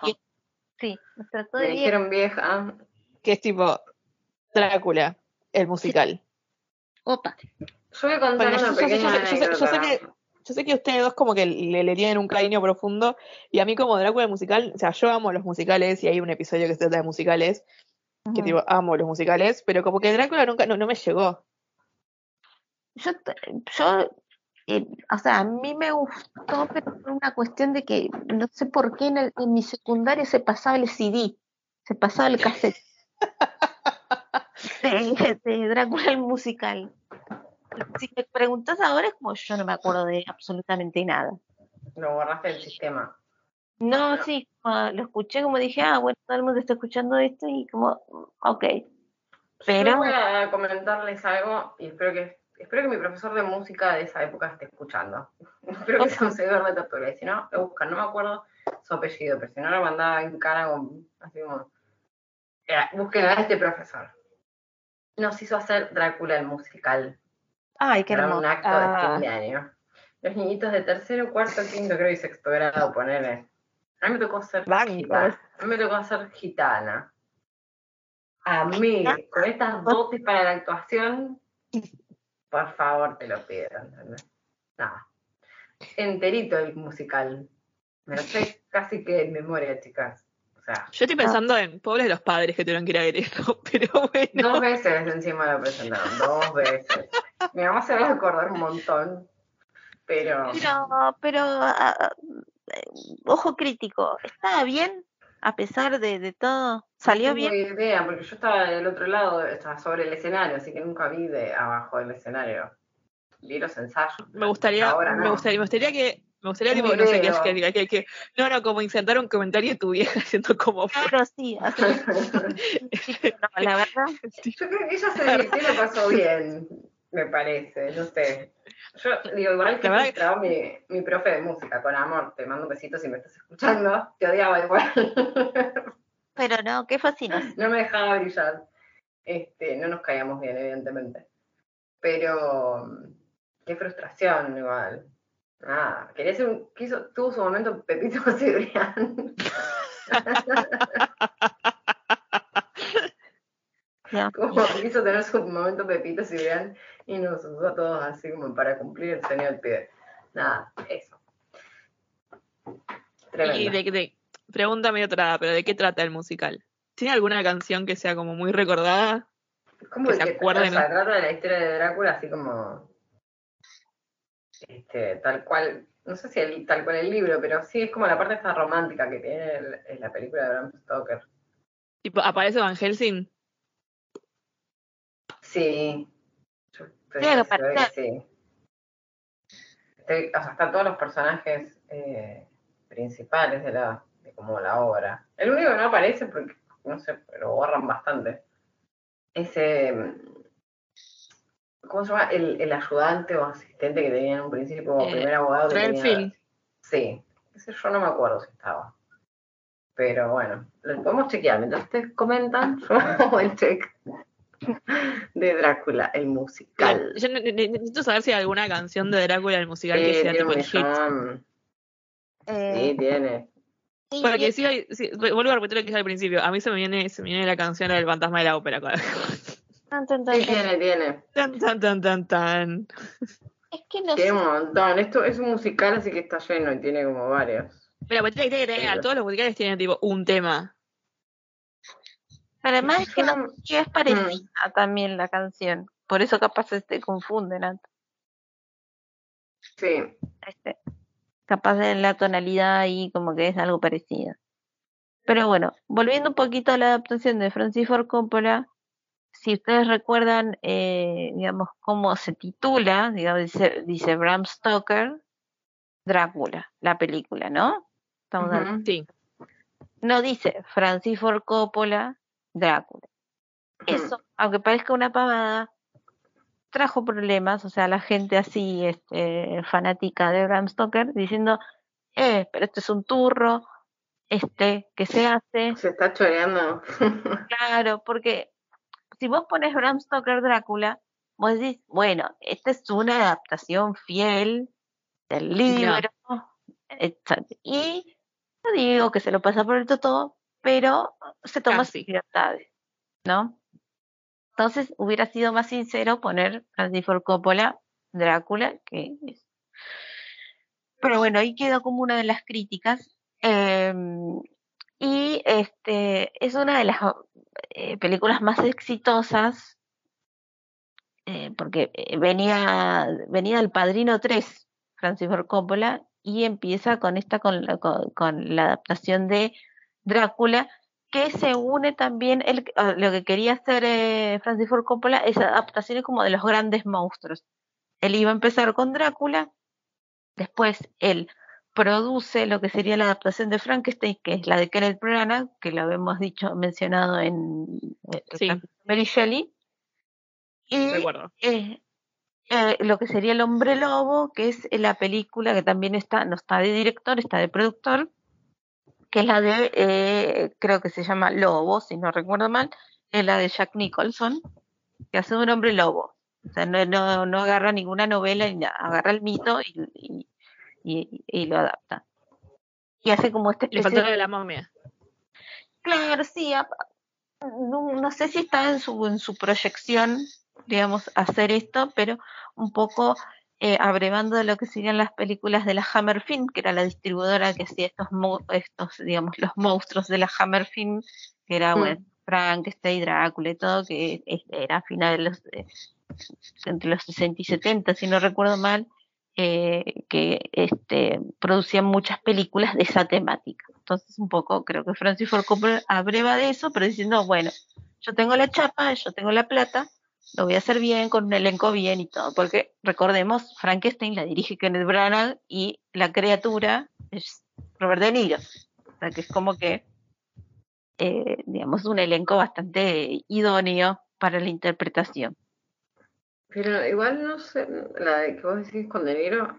Sí, nos trató Me de bien. dijeron vieja. Que es tipo Drácula, el musical. Opa. Yo voy a contar Bueno, yo- una yo sé- pequeña yo sé- yo sé- yo sé anécdota. que- Yo sé que ustedes dos como que le, le tienen un cariño profundo, y a mí como Drácula musical, o sea, yo amo los musicales, y hay un episodio que se trata de musicales, que tipo, amo los musicales, pero como que Drácula nunca, no, no me llegó. Yo, yo eh, o sea, a mí me gustó, pero por una cuestión de que no sé por qué en, el- en mi secundaria se pasaba el CD, se pasaba el cassette de, de Drácula el musical. Si me preguntas ahora es como yo no me acuerdo de absolutamente nada. Lo borraste del sistema. No, sí, como lo escuché como dije, ah, bueno, todo el mundo está escuchando esto y como, ok. Pero- Yo voy a comentarles algo y espero que espero que mi profesor de música de esa época esté escuchando. espero que sea un seguidor de Tortuga. Y si no, lo buscan. No me acuerdo su apellido, pero si no lo mandaba en cara con, así como... Busquen a este profesor. Nos hizo hacer Drácula el musical. Ay, qué Era hermoso. un acto Ah, de fin de año. Los niñitos de tercero, cuarto, quinto, creo, y sexto grado, ponele. A mí me tocó ser gitana. A mí me tocó ser gitana. A mí, con estas dotes para la actuación, por favor, te lo pido. ¿entendés? Nada. Enterito el musical. Me lo sé casi que en memoria, chicas. O sea, Yo estoy pensando en pobres los padres que tuvieron que ir a ver esto, pero bueno. dos veces encima lo presentaron, dos veces. Mi mamá se va a acordar un montón, pero... Pero, pero, ah, ah, ojo crítico, ¿estaba bien a pesar de, de todo? ¿Salió No bien? tengo idea, porque yo estaba del otro lado, estaba sobre el escenario, así que nunca vi de abajo del escenario. Vi los ensayos. Me gustaría, Ahora no. me gustaría, me gustaría que, me gustaría tipo, no sé, que, que, que, que- no, no, como insertar un comentario de tu vieja haciendo como fue. Claro, sí, así. no, la verdad, Yo creo que ella se divirtió y la pasó bien, me parece, no sé. Yo digo, igual que frustrado mi, mi profe de música, con amor, te mando besitos si me estás escuchando, te odiaba igual. pero no, qué fascinación. no me dejaba brillar. Este, no nos caíamos bien, evidentemente. Pero qué frustración igual. Nada, quería ser un, quiso, tuvo su momento Pepito Cibrián. Como quiso tener su momento Pepito Cibrián y nos usó a todos así como para cumplir el sueño del pibe. Nada, eso. Y de, de, pregúntame otra, pero ¿de qué trata el musical? ¿Tiene alguna canción que sea como muy recordada? ¿Cómo que de se trata? acuerden. O sea, trata de la historia de Drácula así como este, tal cual, no sé si el, tal cual el libro, pero sí es como la parte esta romántica que tiene el- en la película de Bram Stoker. Tipo, ¿aparece Van Helsing? Sí. Yo Tiene que aparecer. sí. Estoy- o sea, están todos los personajes eh, principales de la de como la obra. El único que no aparece porque, no sé, lo borran bastante. Ese ¿cómo se llama? El, el ayudante o asistente que tenía en un principio como Eh, primer abogado que tenía-. Sí, ese yo no me acuerdo si estaba. Pero bueno, lo podemos chequear. Mientras ustedes comentan, yo hago el check de Drácula, el musical. Yo ne- ne- necesito saber si hay alguna canción de Drácula el musical Sí, que sea tiene tipo un el hit. millón. eh, Sí, tiene. sí, Porque sí, hay- sí, vuelvo a repetir lo que dije al principio. A mí se me viene, se me viene la canción del fantasma de la ópera. tan, tan, tan, Sí, tiene, tiene. Tan, tan, tan, tan, tan. es que no Tiene sé, un montón. Esto es un musical, así que está lleno y tiene como varios. Pero pues tiene que tener, todos los musicales tienen tipo un tema. Además es que no que es parecida también la canción, por eso capaz se te confunden, ¿no? Sí. este, capaz en la tonalidad ahí como que es algo parecido. Pero bueno, volviendo un poquito a la adaptación de Francis Ford Coppola, si ustedes recuerdan, eh, digamos, cómo se titula, digamos, dice, dice Bram Stoker, Drácula, la película, ¿no? Estamos Ujú. Sí. No dice Francis Ford Coppola, Drácula. Eso, aunque parezca una pavada, trajo problemas, o sea, la gente así, este, fanática de Bram Stoker, diciendo, eh, pero este es un turro, este, que se hace? Se está choreando. Claro, porque si vos pones Bram Stoker Drácula, vos decís, bueno, esta es una adaptación fiel del libro, exacto. Y no digo que se lo pasa por el totó, pero se toma sus libertades, ¿no? Entonces hubiera sido más sincero poner Francis Ford Coppola Drácula, que es. Pero bueno, ahí quedó como una de las críticas. em, y este es una de las eh, películas más exitosas eh, porque eh, venía, venía del Padrino 3, Francis Ford Coppola, y empieza con esta, con la, con, con la adaptación de Drácula, que se une también, el, a lo que quería hacer eh, Francis Ford Coppola es adaptaciones como de los grandes monstruos. Él iba a empezar con Drácula, después él produce lo que sería la adaptación de Frankenstein, que es la de Kenneth Branagh, que lo habíamos dicho, mencionado en eh, Sí. Mary Shelley, y eh, eh, lo que sería El Hombre Lobo, que es la película que también está, no está de director, está de productor, que es la de, eh, creo que se llama Lobo, si no recuerdo mal, es la de Jack Nicholson, que hace un hombre lobo. O sea, no, no, no agarra ninguna novela, ni nada, agarra el mito y, y, y- y lo adapta. Y hace como este Le faltó de la momia. Claro, sí. No, no sé si está en su, en su proyección, digamos, hacer esto, pero un poco eh, abrevando de lo que serían las películas de la Hammer Film, que era la distribuidora que hacía estos, mo- estos digamos, los monstruos de la Hammer Film, que era, Mm. bueno, Frankenstein, Drácula y todo, que era a finales de los, eh, entre los 60 y 70, si no recuerdo mal, eh, que este, producían muchas películas de esa temática. Entonces, un poco creo que Francis Ford Coppola abreva de eso, pero diciendo, bueno, yo tengo la chapa, yo tengo la plata, lo voy a hacer bien, con un elenco bien y todo, porque recordemos, Frankenstein la dirige Kenneth Branagh y la criatura es Robert De Niro. O sea, que es como que, eh, digamos, un elenco bastante idóneo para la interpretación. Pero igual no sé, la de que vos decís con De Niro,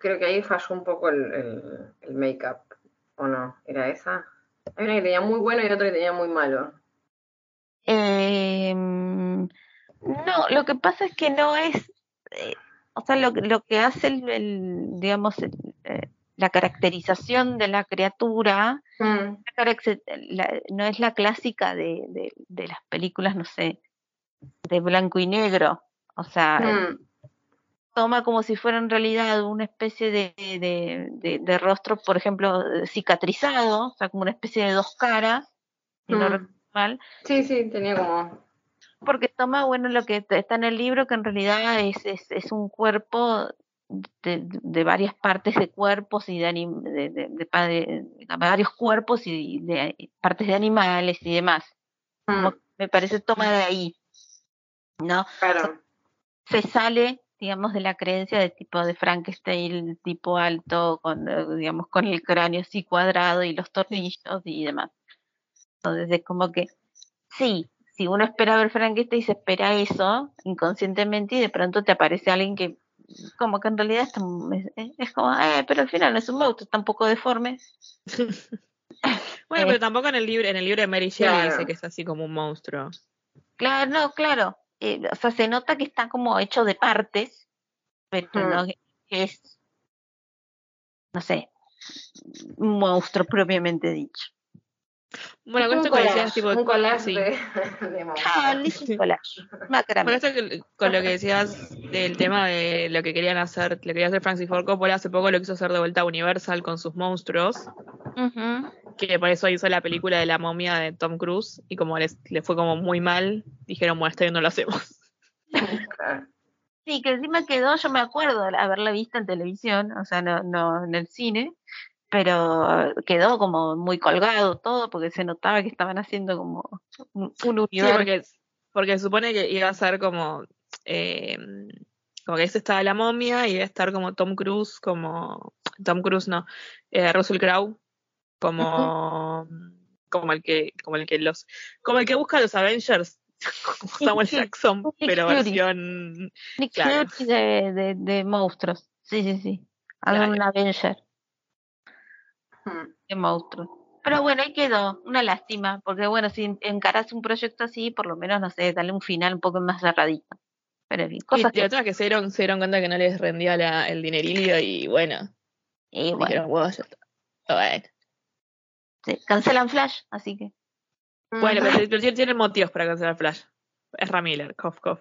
creo que ahí falló un poco el, el, el make-up, ¿o no? ¿Era esa? Hay una que tenía muy bueno y otra que tenía muy malo. Eh, no, lo que pasa es que no es, eh, o sea, lo, lo que hace el, el, digamos, el, eh, la caracterización de la criatura Mm, la no es la clásica de, de, de las películas, no sé, de blanco y negro. O sea, mm, toma como si fuera en realidad una especie de, de, rostro, por ejemplo, cicatrizado, o sea, como una especie de dos caras, no Mm. Mal, Sí, sí, tenía como. porque toma, bueno, lo que está en el libro, que en realidad es, es, es un cuerpo de, de varias partes de cuerpos y de, anim- de, varios cuerpos y de partes de animales y demás. Mm, me parece toma de ahí, ¿no? claro. Se sale, digamos, de la creencia de tipo de Frankenstein, tipo alto, con, digamos, con el cráneo así cuadrado y los tornillos y demás. Entonces es como que, sí, si uno espera ver Frankenstein, se espera eso inconscientemente y de pronto te aparece alguien que, como que en realidad está- es, es como, eh, pero al final no es un monstruo, está un poco deforme. Bueno, Eh. pero tampoco en el libro, en el libro de Mary Shelley Claro. dice que es así como un monstruo. Claro, no, claro. eh, o sea, se nota que está como hecho de partes, pero Hmm. no es, no sé, un monstruo propiamente dicho. Bueno, con esto que decías, tipo, un collage sí. de, de monstruos. Ah, un collage. Con esto que- con lo que decías del tema de lo que querían hacer, lo que quería hacer Francis Ford Coppola hace poco lo quiso hacer de vuelta a Universal con sus monstruos, que por eso hizo la película de la momia de Tom Cruise y como les, le fue como muy mal, dijeron, bueno, este año no lo hacemos. Sí, que encima quedó, yo me acuerdo haberla visto en televisión, o sea, no, no en el cine, pero quedó como muy colgado todo, porque se notaba que estaban haciendo como un, un Sí, porque, porque supone que iba a ser como, eh, como que ese estaba la momia y iba a estar como Tom Cruise, como, Tom Cruise no, eh, Russell Crowe, como, como el que, como el que los, como el que busca a los Avengers, como Samuel sí, Jackson, pero versión, Nick claro. De, de, de monstruos. Sí, sí, sí. Hagan Claro. Avenger Mm. de monstruos. Pero bueno, ahí quedó. Una lástima, porque bueno, si encaras un proyecto así, por lo menos, no sé, darle un final un poco más cerradito. Pero en fin, y cosas la que... otra es que se dieron, se dieron cuenta que no les rendía la, el dinerillo y bueno, Y bueno, dijeron, "Bueno, ya está". Bueno, sí, cancelan Flash, así que... bueno pero, pero tienen- tienen motivos para cancelar Flash. Es Ramiller, cough, cough.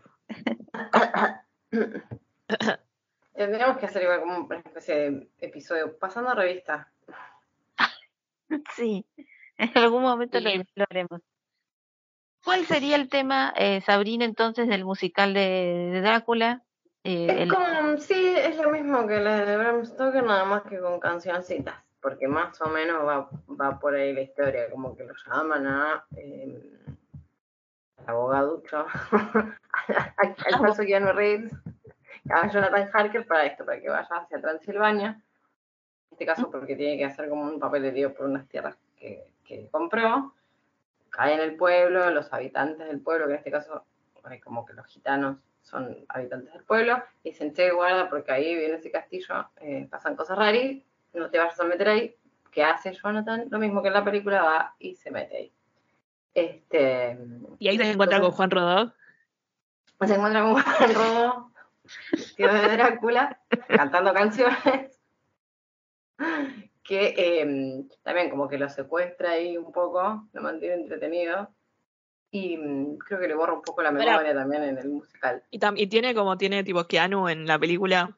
Tendríamos que hacer igual como una especie de episodio pasando revista. Sí, en algún momento lo, Sí. lo haremos. ¿Cuál sería el tema, eh, Sabrina, entonces, del musical de, de Drácula? Eh, Es el- como, sí, es lo mismo que la de Bram Stoker, nada más que con cancioncitas, porque más o menos va, va por ahí la historia, como que lo llaman a eh, al abogaducho, al al falso Keanu Reeves, a Jonathan Harker para esto, para que vaya hacia Transilvania, este caso porque tiene que hacer como un papel de Dios por unas tierras que, que compró, cae en el pueblo, los habitantes del pueblo, que en este caso como que los gitanos son habitantes del pueblo, y dicen, che, guarda, porque ahí viene ese castillo, eh, pasan cosas raras, no te vayas a meter ahí. ¿Qué hace Jonathan? Lo mismo que en la película, va y se mete ahí. Este, Y ahí se encuentra con Juan Rodó. se encuentra con Juan Rodó, vestido de Drácula, cantando canciones, que eh, también como que lo secuestra ahí un poco, lo mantiene entretenido, y mm, creo que le borra un poco la memoria también en el musical. Y, tam- y tiene como tiene tipo Keanu en la película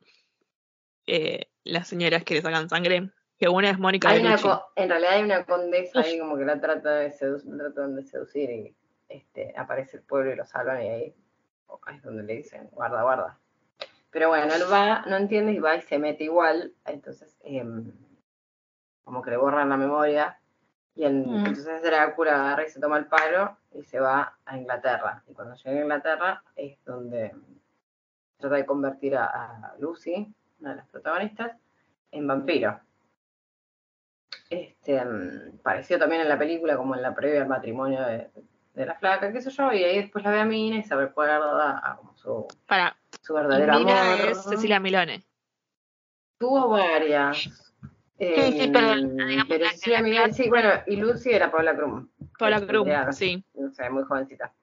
eh, las señoras que le sacan sangre. Que una es Mónica Hay una en realidad hay una condesa ahí como que la trata de seducir, tratan de seducir y este, aparece el pueblo y lo salvan y ahí es donde le dicen guarda, guarda. Pero bueno, él va, no entiende y va y se mete igual, entonces em, como que le borran la memoria y en- Mm. entonces Drácula agarra y se toma el palo y se va a Inglaterra. Y cuando llega a Inglaterra es donde trata de convertir a, a Lucy, una de las protagonistas, en vampiro. Este, mm, pareció también en la película como en la previa al matrimonio de, de la flaca, qué sé yo, y ahí después la ve a Mina y se recuerda a como su, Para, su verdadero amor. es Cecilia Milone. Tuvo varias. sí, pero, Em, digamos, pero la- la- Milán- sí, bueno, y Lucy era Paula Crum, Paula Sí, Crum, claro. sí. no sé, muy jovencita.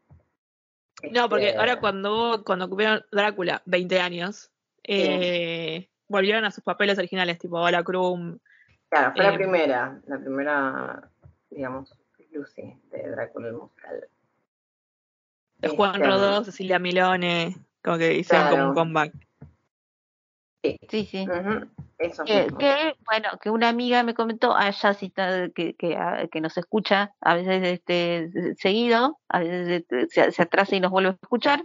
No, porque Este, ahora cuando, cuando cumplieron Drácula, 20 años, eh, volvieron a sus papeles originales, tipo Paula Crum. Claro, fue la eh, primera, la primera, digamos, Lucy de Drácula el musical. Juan Este, Rodó, Cecilia Milone, como que hicieron como un comeback. Sí, sí. ujú, eso Que, mismo. que, bueno, que una amiga me comentó, allá cita, que, que, a- que nos escucha a veces este seguido, a veces este, se, se atrasa y nos vuelve a escuchar,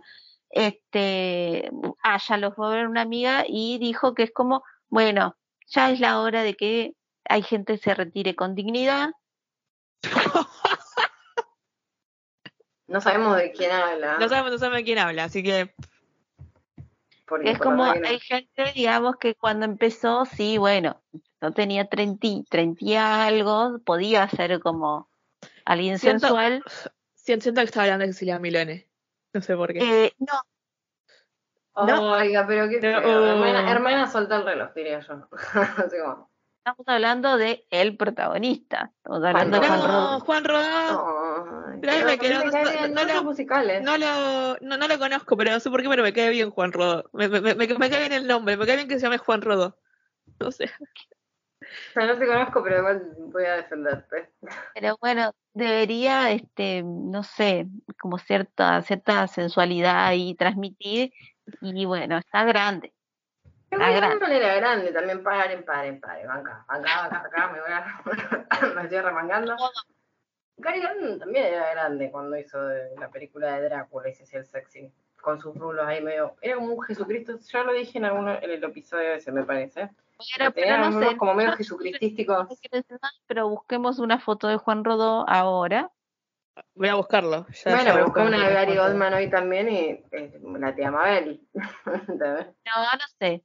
este, allá lo fue a ver una amiga y dijo que es como, bueno, ya es la hora de que hay gente que se retire con dignidad. No sabemos de quién habla. No sabemos, no sabemos de quién habla, así que porque Es como, hay gente, digamos, que cuando empezó, sí, bueno, no tenía 30, y- 30 y algo, podía ser como alguien Siento- sensual. siento, siento que está hablando de Cecilia Milone. No sé por qué. Eh, no, No. Oiga, pero qué No. feo. Hermana, hermana, solta el reloj, diría yo. Así como, estamos hablando de el protagonista. Estamos hablando de. Juan Rodó. no, Juan Rodó. no- lo- musicales. No lo, no, no lo conozco, pero no sé por qué, pero me cae bien Juan Rodó. Me, me, me, me cae bien el nombre, me cae bien que se llame Juan Rodó. No sé. O sea, no te conozco, pero igual voy a defenderte. Pero bueno, debería, este, no sé, como cierta, cierta sensualidad y transmitir. Y bueno, está grande. Pero Ah, de grande. alguna manera grande, también paren, paren, paren, banca, banca, banca, acá, me voy a, me estoy remangando. Gary Oldman también era grande cuando hizo de- la película de Drácula y se hacía el sexy, con sus rulos ahí medio, era como un Jesucristo, ya lo dije en alguno, en el episodio ese me parece. Pero, Tenía pero no unos sé, como medio yo- jesucristísticos. no nada, pero busquemos una foto de Juan Rodó ahora. Voy a buscarlo. Ya, Bueno, busco busqué una de Gary Rodó. Oldman hoy también y eh, la tía Mabel. No, no sé.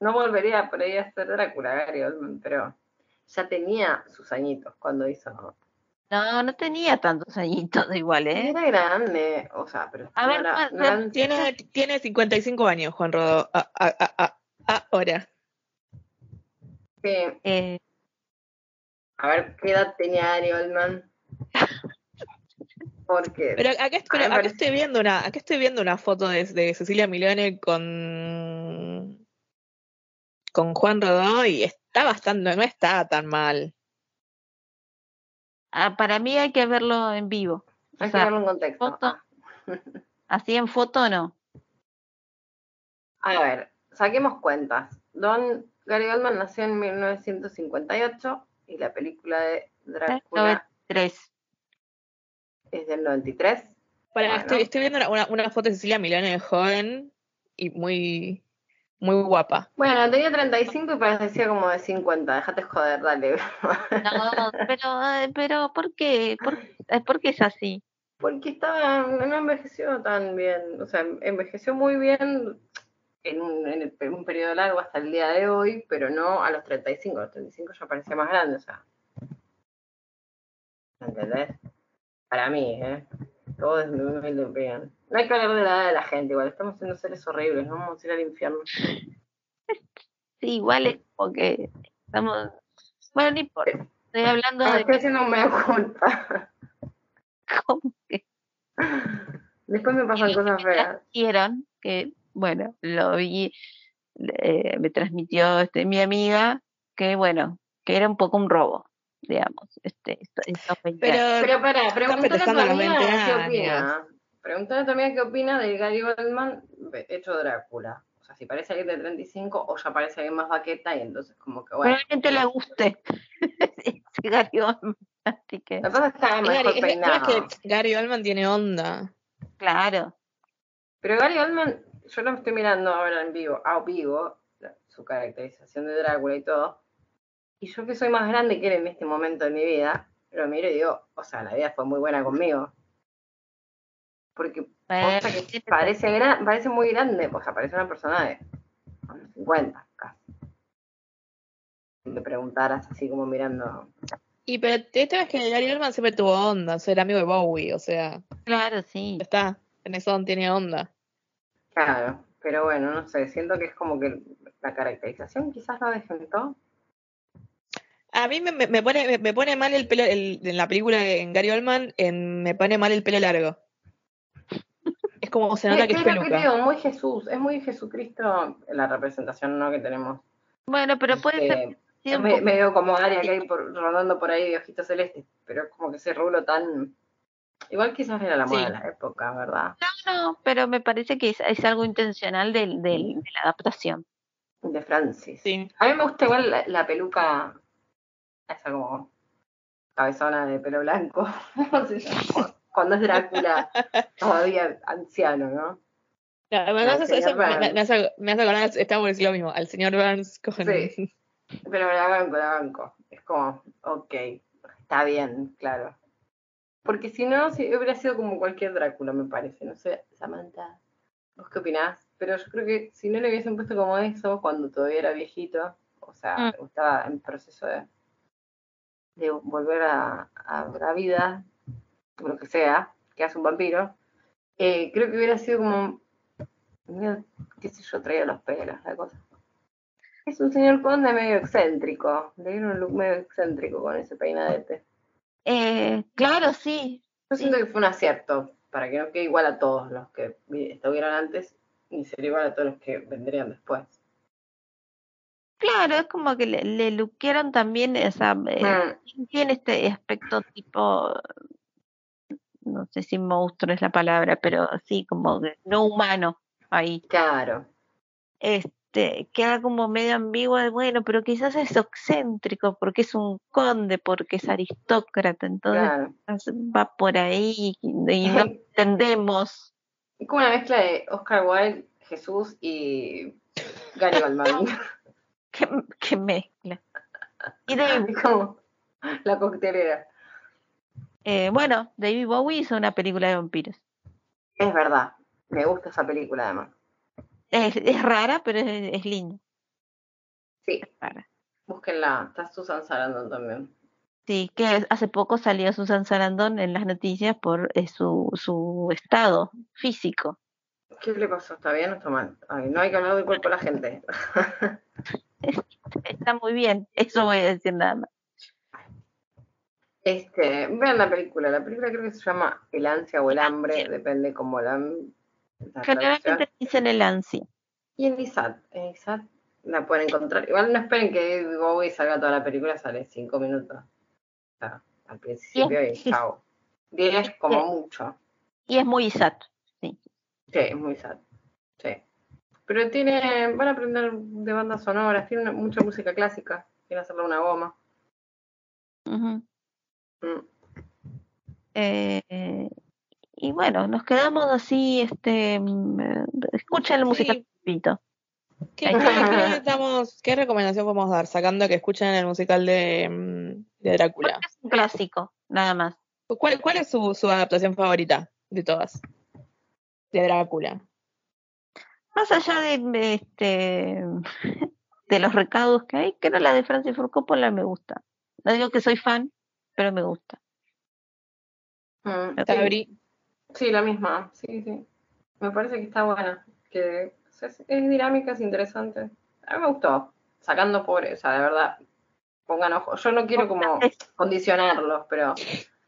No volvería por ahí a ser Drácula, Gary Oldman, pero ya tenía sus añitos cuando hizo. No, no tenía tantos añitos igual, ¿eh? Era grande, o sea, pero A no ver, era- no Tiene, tiene 55 años, Juan Rodó. A- a- a- a- ahora. Sí, Eh, a ver qué edad tenía Gary Oldman. Porque Pero acá, pero acá parece- estoy viendo una, acá estoy viendo una foto de, de Cecilia Milone con con Juan Rodó y está bastante, no está tan mal. ah, para mí hay que verlo en vivo. O hay que verlo en contexto. foto. Ah. así en foto no. A ver, saquemos cuentas. Don Gary Oldman nació en 1958 y la película de Drácula Tres. es del 93. Para, Bueno. estoy, estoy viendo una, una, una foto de Cecilia Milano de joven y muy, muy guapa. Bueno, tenía 35 y parecía como de 50. Déjate joder, dale. No, pero, pero ¿por qué? ¿Por, por qué es así? Porque estaba, no envejeció tan bien. O sea, envejeció muy bien en un, en el- en un periodo largo hasta el día de hoy, pero no a los 35. A los 35 ya parecía más grande, o sea. ¿Entendés? Para mí, ¿eh? Todo es mi humilde opinión. No hay que hablar de la edad de la gente, igual. Estamos siendo seres horribles, no vamos a ir al infierno. Sí, igual es porque estamos. Bueno, no importa. Estoy hablando Ah, de estoy haciendo mea culpa. cómo Después me pasan cosas feas. hicieron, que bueno, lo vi, eh, me transmitió este, mi amiga, que bueno, que era un poco un robo, digamos, este, esto- estos 20 Pero. Pero para, preguntale a tu festejando los amiga 20 qué opina. Preguntale a tu amiga qué opina de Gary Oldman hecho Drácula. O sea, si parece alguien de 35 o ya parece alguien más baqueta y entonces como que bueno. Probablemente le guste ese Gary Oldman, así que, La cosa está Es mejor Gary- peinado. es que Gary Oldman tiene onda. claro. Pero Gary Oldman, yo lo estoy mirando ahora en vivo, a vivo, su caracterización de Drácula y todo. Y yo que soy más grande que él en este momento de mi vida, lo miro y digo, o sea, la vida fue muy buena conmigo. Porque Bueno, que parece, gran, parece muy grande, o sea, parece una persona de unos 50 casi. Si me preguntaras así como mirando. Y pero tema es que Gary Oldman siempre tuvo onda, o sea, era amigo de Bowie, o sea, claro, sí. está, en eso tiene onda. Claro, pero bueno, no sé, siento que es como que la caracterización quizás lo desgentó. A mí me, me- me pone, me, me pone mal el pelo, el- en la película en Gary Oldman, en- me pone mal el pelo largo. Es como se nota que es que peluca. muy Jesús, es muy Jesucristo la representación ¿no? que tenemos. Bueno, pero puede ser Este, un me- medio como Aria que hay por, rondando por ahí de ojitos celestes, pero es como que ese rulo tan. Igual quizás era la moda Sí. de la época, ¿verdad? no, pero me parece que es, es algo intencional del, del- de la adaptación. De Francis. Sí. A mí me gusta igual la, la peluca, esa como cabezona de pelo blanco. Cuando es Drácula todavía anciano, ¿no? No, me hace- señor eso me, me- me hace, me hace acordar, está por lo mismo, al señor Burns con... Sí. Pero la banco, la banco. Es como, ok, está bien, claro. Porque si no, si hubiera sido como cualquier Drácula, me parece. No sé, Samantha, ¿vos qué opinás? Pero yo creo que si no le hubiesen puesto como eso cuando todavía era viejito, o sea, Mm. estaba en proceso de, de volver a, a la vida, lo que sea, que hace un vampiro, eh, creo que hubiera sido como, medio, qué sé yo, traía los pelos, la cosa. Es un señor conde medio excéntrico, le dieron un look medio excéntrico con ese peinadete. Eh, claro, sí. Yo Sí. siento que fue un acierto, para que no quede igual a todos los que vi- estuvieron antes, ni ser igual a todos los que vendrían después. Claro, es como que le, le luquearon también, o sea, eh, Mm, tiene este aspecto tipo, no sé si monstruo es la palabra, pero sí, como no humano ahí. claro, Este, queda como medio ambiguo de, bueno, pero quizás es excéntrico porque es un conde, porque es aristócrata, entonces claro. va por ahí y, no entendemos. Es como una mezcla de Oscar Wilde, Jesús y Gary Oldman. ¿Qué, qué mezcla? Y David, como la coctelera. eh, bueno, David Bowie hizo una película de vampiros. Es verdad, me gusta esa película además. Es, es rara, pero es, es linda. Sí, es rara. búsquenla, está Susan Sarandon también. Sí, que hace poco salió Susan Sarandon en las noticias por eh, su, su estado físico. ¿Qué le pasó? ¿Está bien o está mal? Ay, no hay que hablar del cuerpo de la gente. Está muy bien, eso voy a decir nada más. Este, vean la película. La película creo que se llama El ansia o el hambre, depende como la. Generalmente dicen el ansia. Y en ISAT, en ISAT la pueden encontrar. Igual no esperen que Bowie salga toda la película, sale cinco minutos. O sea, al principio y chao. Diez como mucho. Y es muy ISAT. Sí. Sí, es muy sad. Pero tiene, van a aprender de bandas sonoras, tiene una- mucha música clásica. Quieren hacerle una goma. Mm. Eh, Y bueno, nos quedamos así, este, mm, escuchen el Sí. musical Pito. ¿Qué, recomendación podemos dar? Sacando que escuchen el musical de, mm, de Drácula. Es un clásico, nada más. ¿Cuál, cuál es su, su adaptación favorita de todas? De Drácula. Más allá de, este de los recados que hay, que no la de Francis Ford Coppola me gusta. No digo que soy fan, pero me gusta. Mm, sí. Sí, la misma, sí, sí. Me parece que está buena, que es, es dinámica, es interesante. A mí me gustó, sacando pobreza, de verdad. Pongan ojo. Yo no quiero como condicionarlos, pero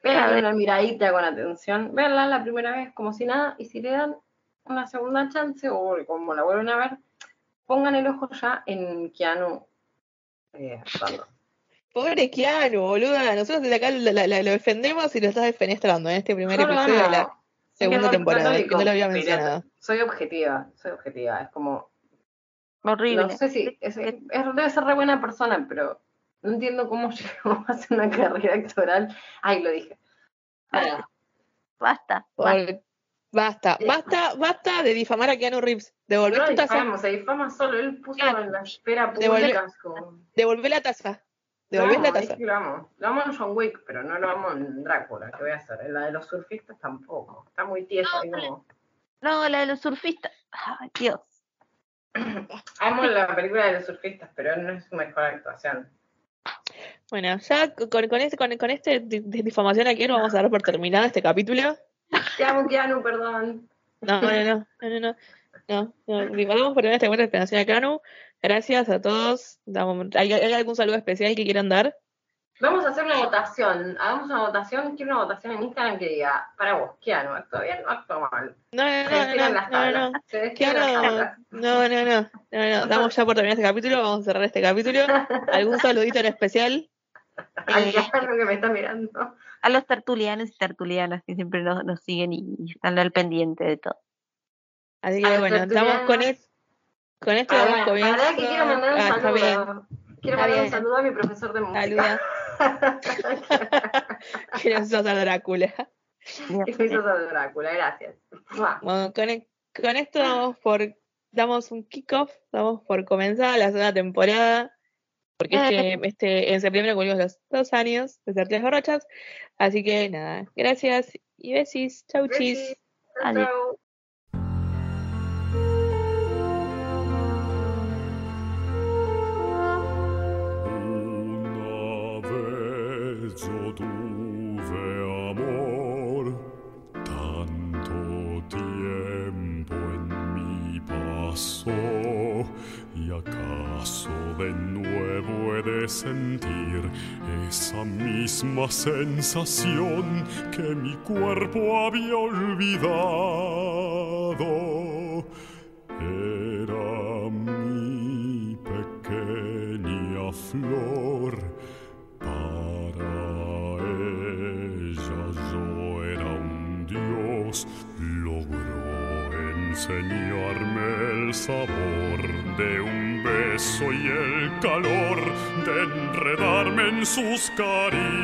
vean una miradita con atención, verla la primera vez como si nada, y si le dan una segunda chance, o como la vuelven a ver, pongan el ojo ya en Keanu. eh. Pobre Keanu, boluda. Nosotros desde acá la- la- la- lo defendemos y lo estás defenestrando en este primer lo episodio de la segunda no- temporada, católico, que no lo había mencionado. Soy objetiva, soy objetiva. Es como, Horrible. No sé si es, es- debe ser re buena persona, pero no entiendo cómo llegó a hacer una carrera actoral. Ay, lo dije. Basta. basta. Basta, basta, basta de difamar a Keanu Reeves. Devolvé no tu taza. se difama solo. Él puso en la Devolve- pública. Devolvé la taza. Lo Devolvé amo, la es taza. que lo amo. Lo amo en John Wick, pero no lo amo en Drácula. ¿Qué voy a hacer? En la de los surfistas tampoco. Está muy tieso. ahí como- No, la de los surfistas. Ay, Dios. Amo la película de los surfistas, pero no es su mejor actuación. Bueno, ya con, con este, con, con este di- di- difamación a Keanu vamos a dar por terminado este capítulo. Te amo, Keanu, perdón. No, no, no, no, no, no. No, terminar esta buena explicación a Keanu. Gracias a todos. ¿hay, hay algún saludo especial que quieran dar? Vamos a hacer una votación. Hagamos una votación. Quiero una votación en Instagram que diga, para vos, Keanu, ¿actúa bien o actúa mal? No, no, Se no, destilan no, las no, no. Se las Keanu, tablas. no, no, no, no, no, damos ya por terminar este capítulo, vamos a cerrar este capítulo. ¿Algún saludito en especial? Al Eh, que me está mirando. A los tertulianos y tertulianas que siempre nos, nos siguen y, y están al pendiente de todo. Así A que bueno, estamos con, es- con esto Pará, damos comienzo. pará que quiero mandar un Ah, está bien. saludo. Quiero mandar un saludo a mi profesor de música. Nos hizo hacer Drácula. Hacer Drácula, gracias. Bueno, con, e- con esto damos por damos un kickoff, damos por comenzar la segunda temporada, porque este, este en septiembre cumplimos los dos años de ser tres borrachas, así que nada, gracias y besis, chau chis. Besis. Adiós. chau. Una vez yo tuve amor, tanto tiempo en mí pasó, y acaso de nuevo he de sentir esa misma sensación que mi cuerpo había olvidado. Enredarme en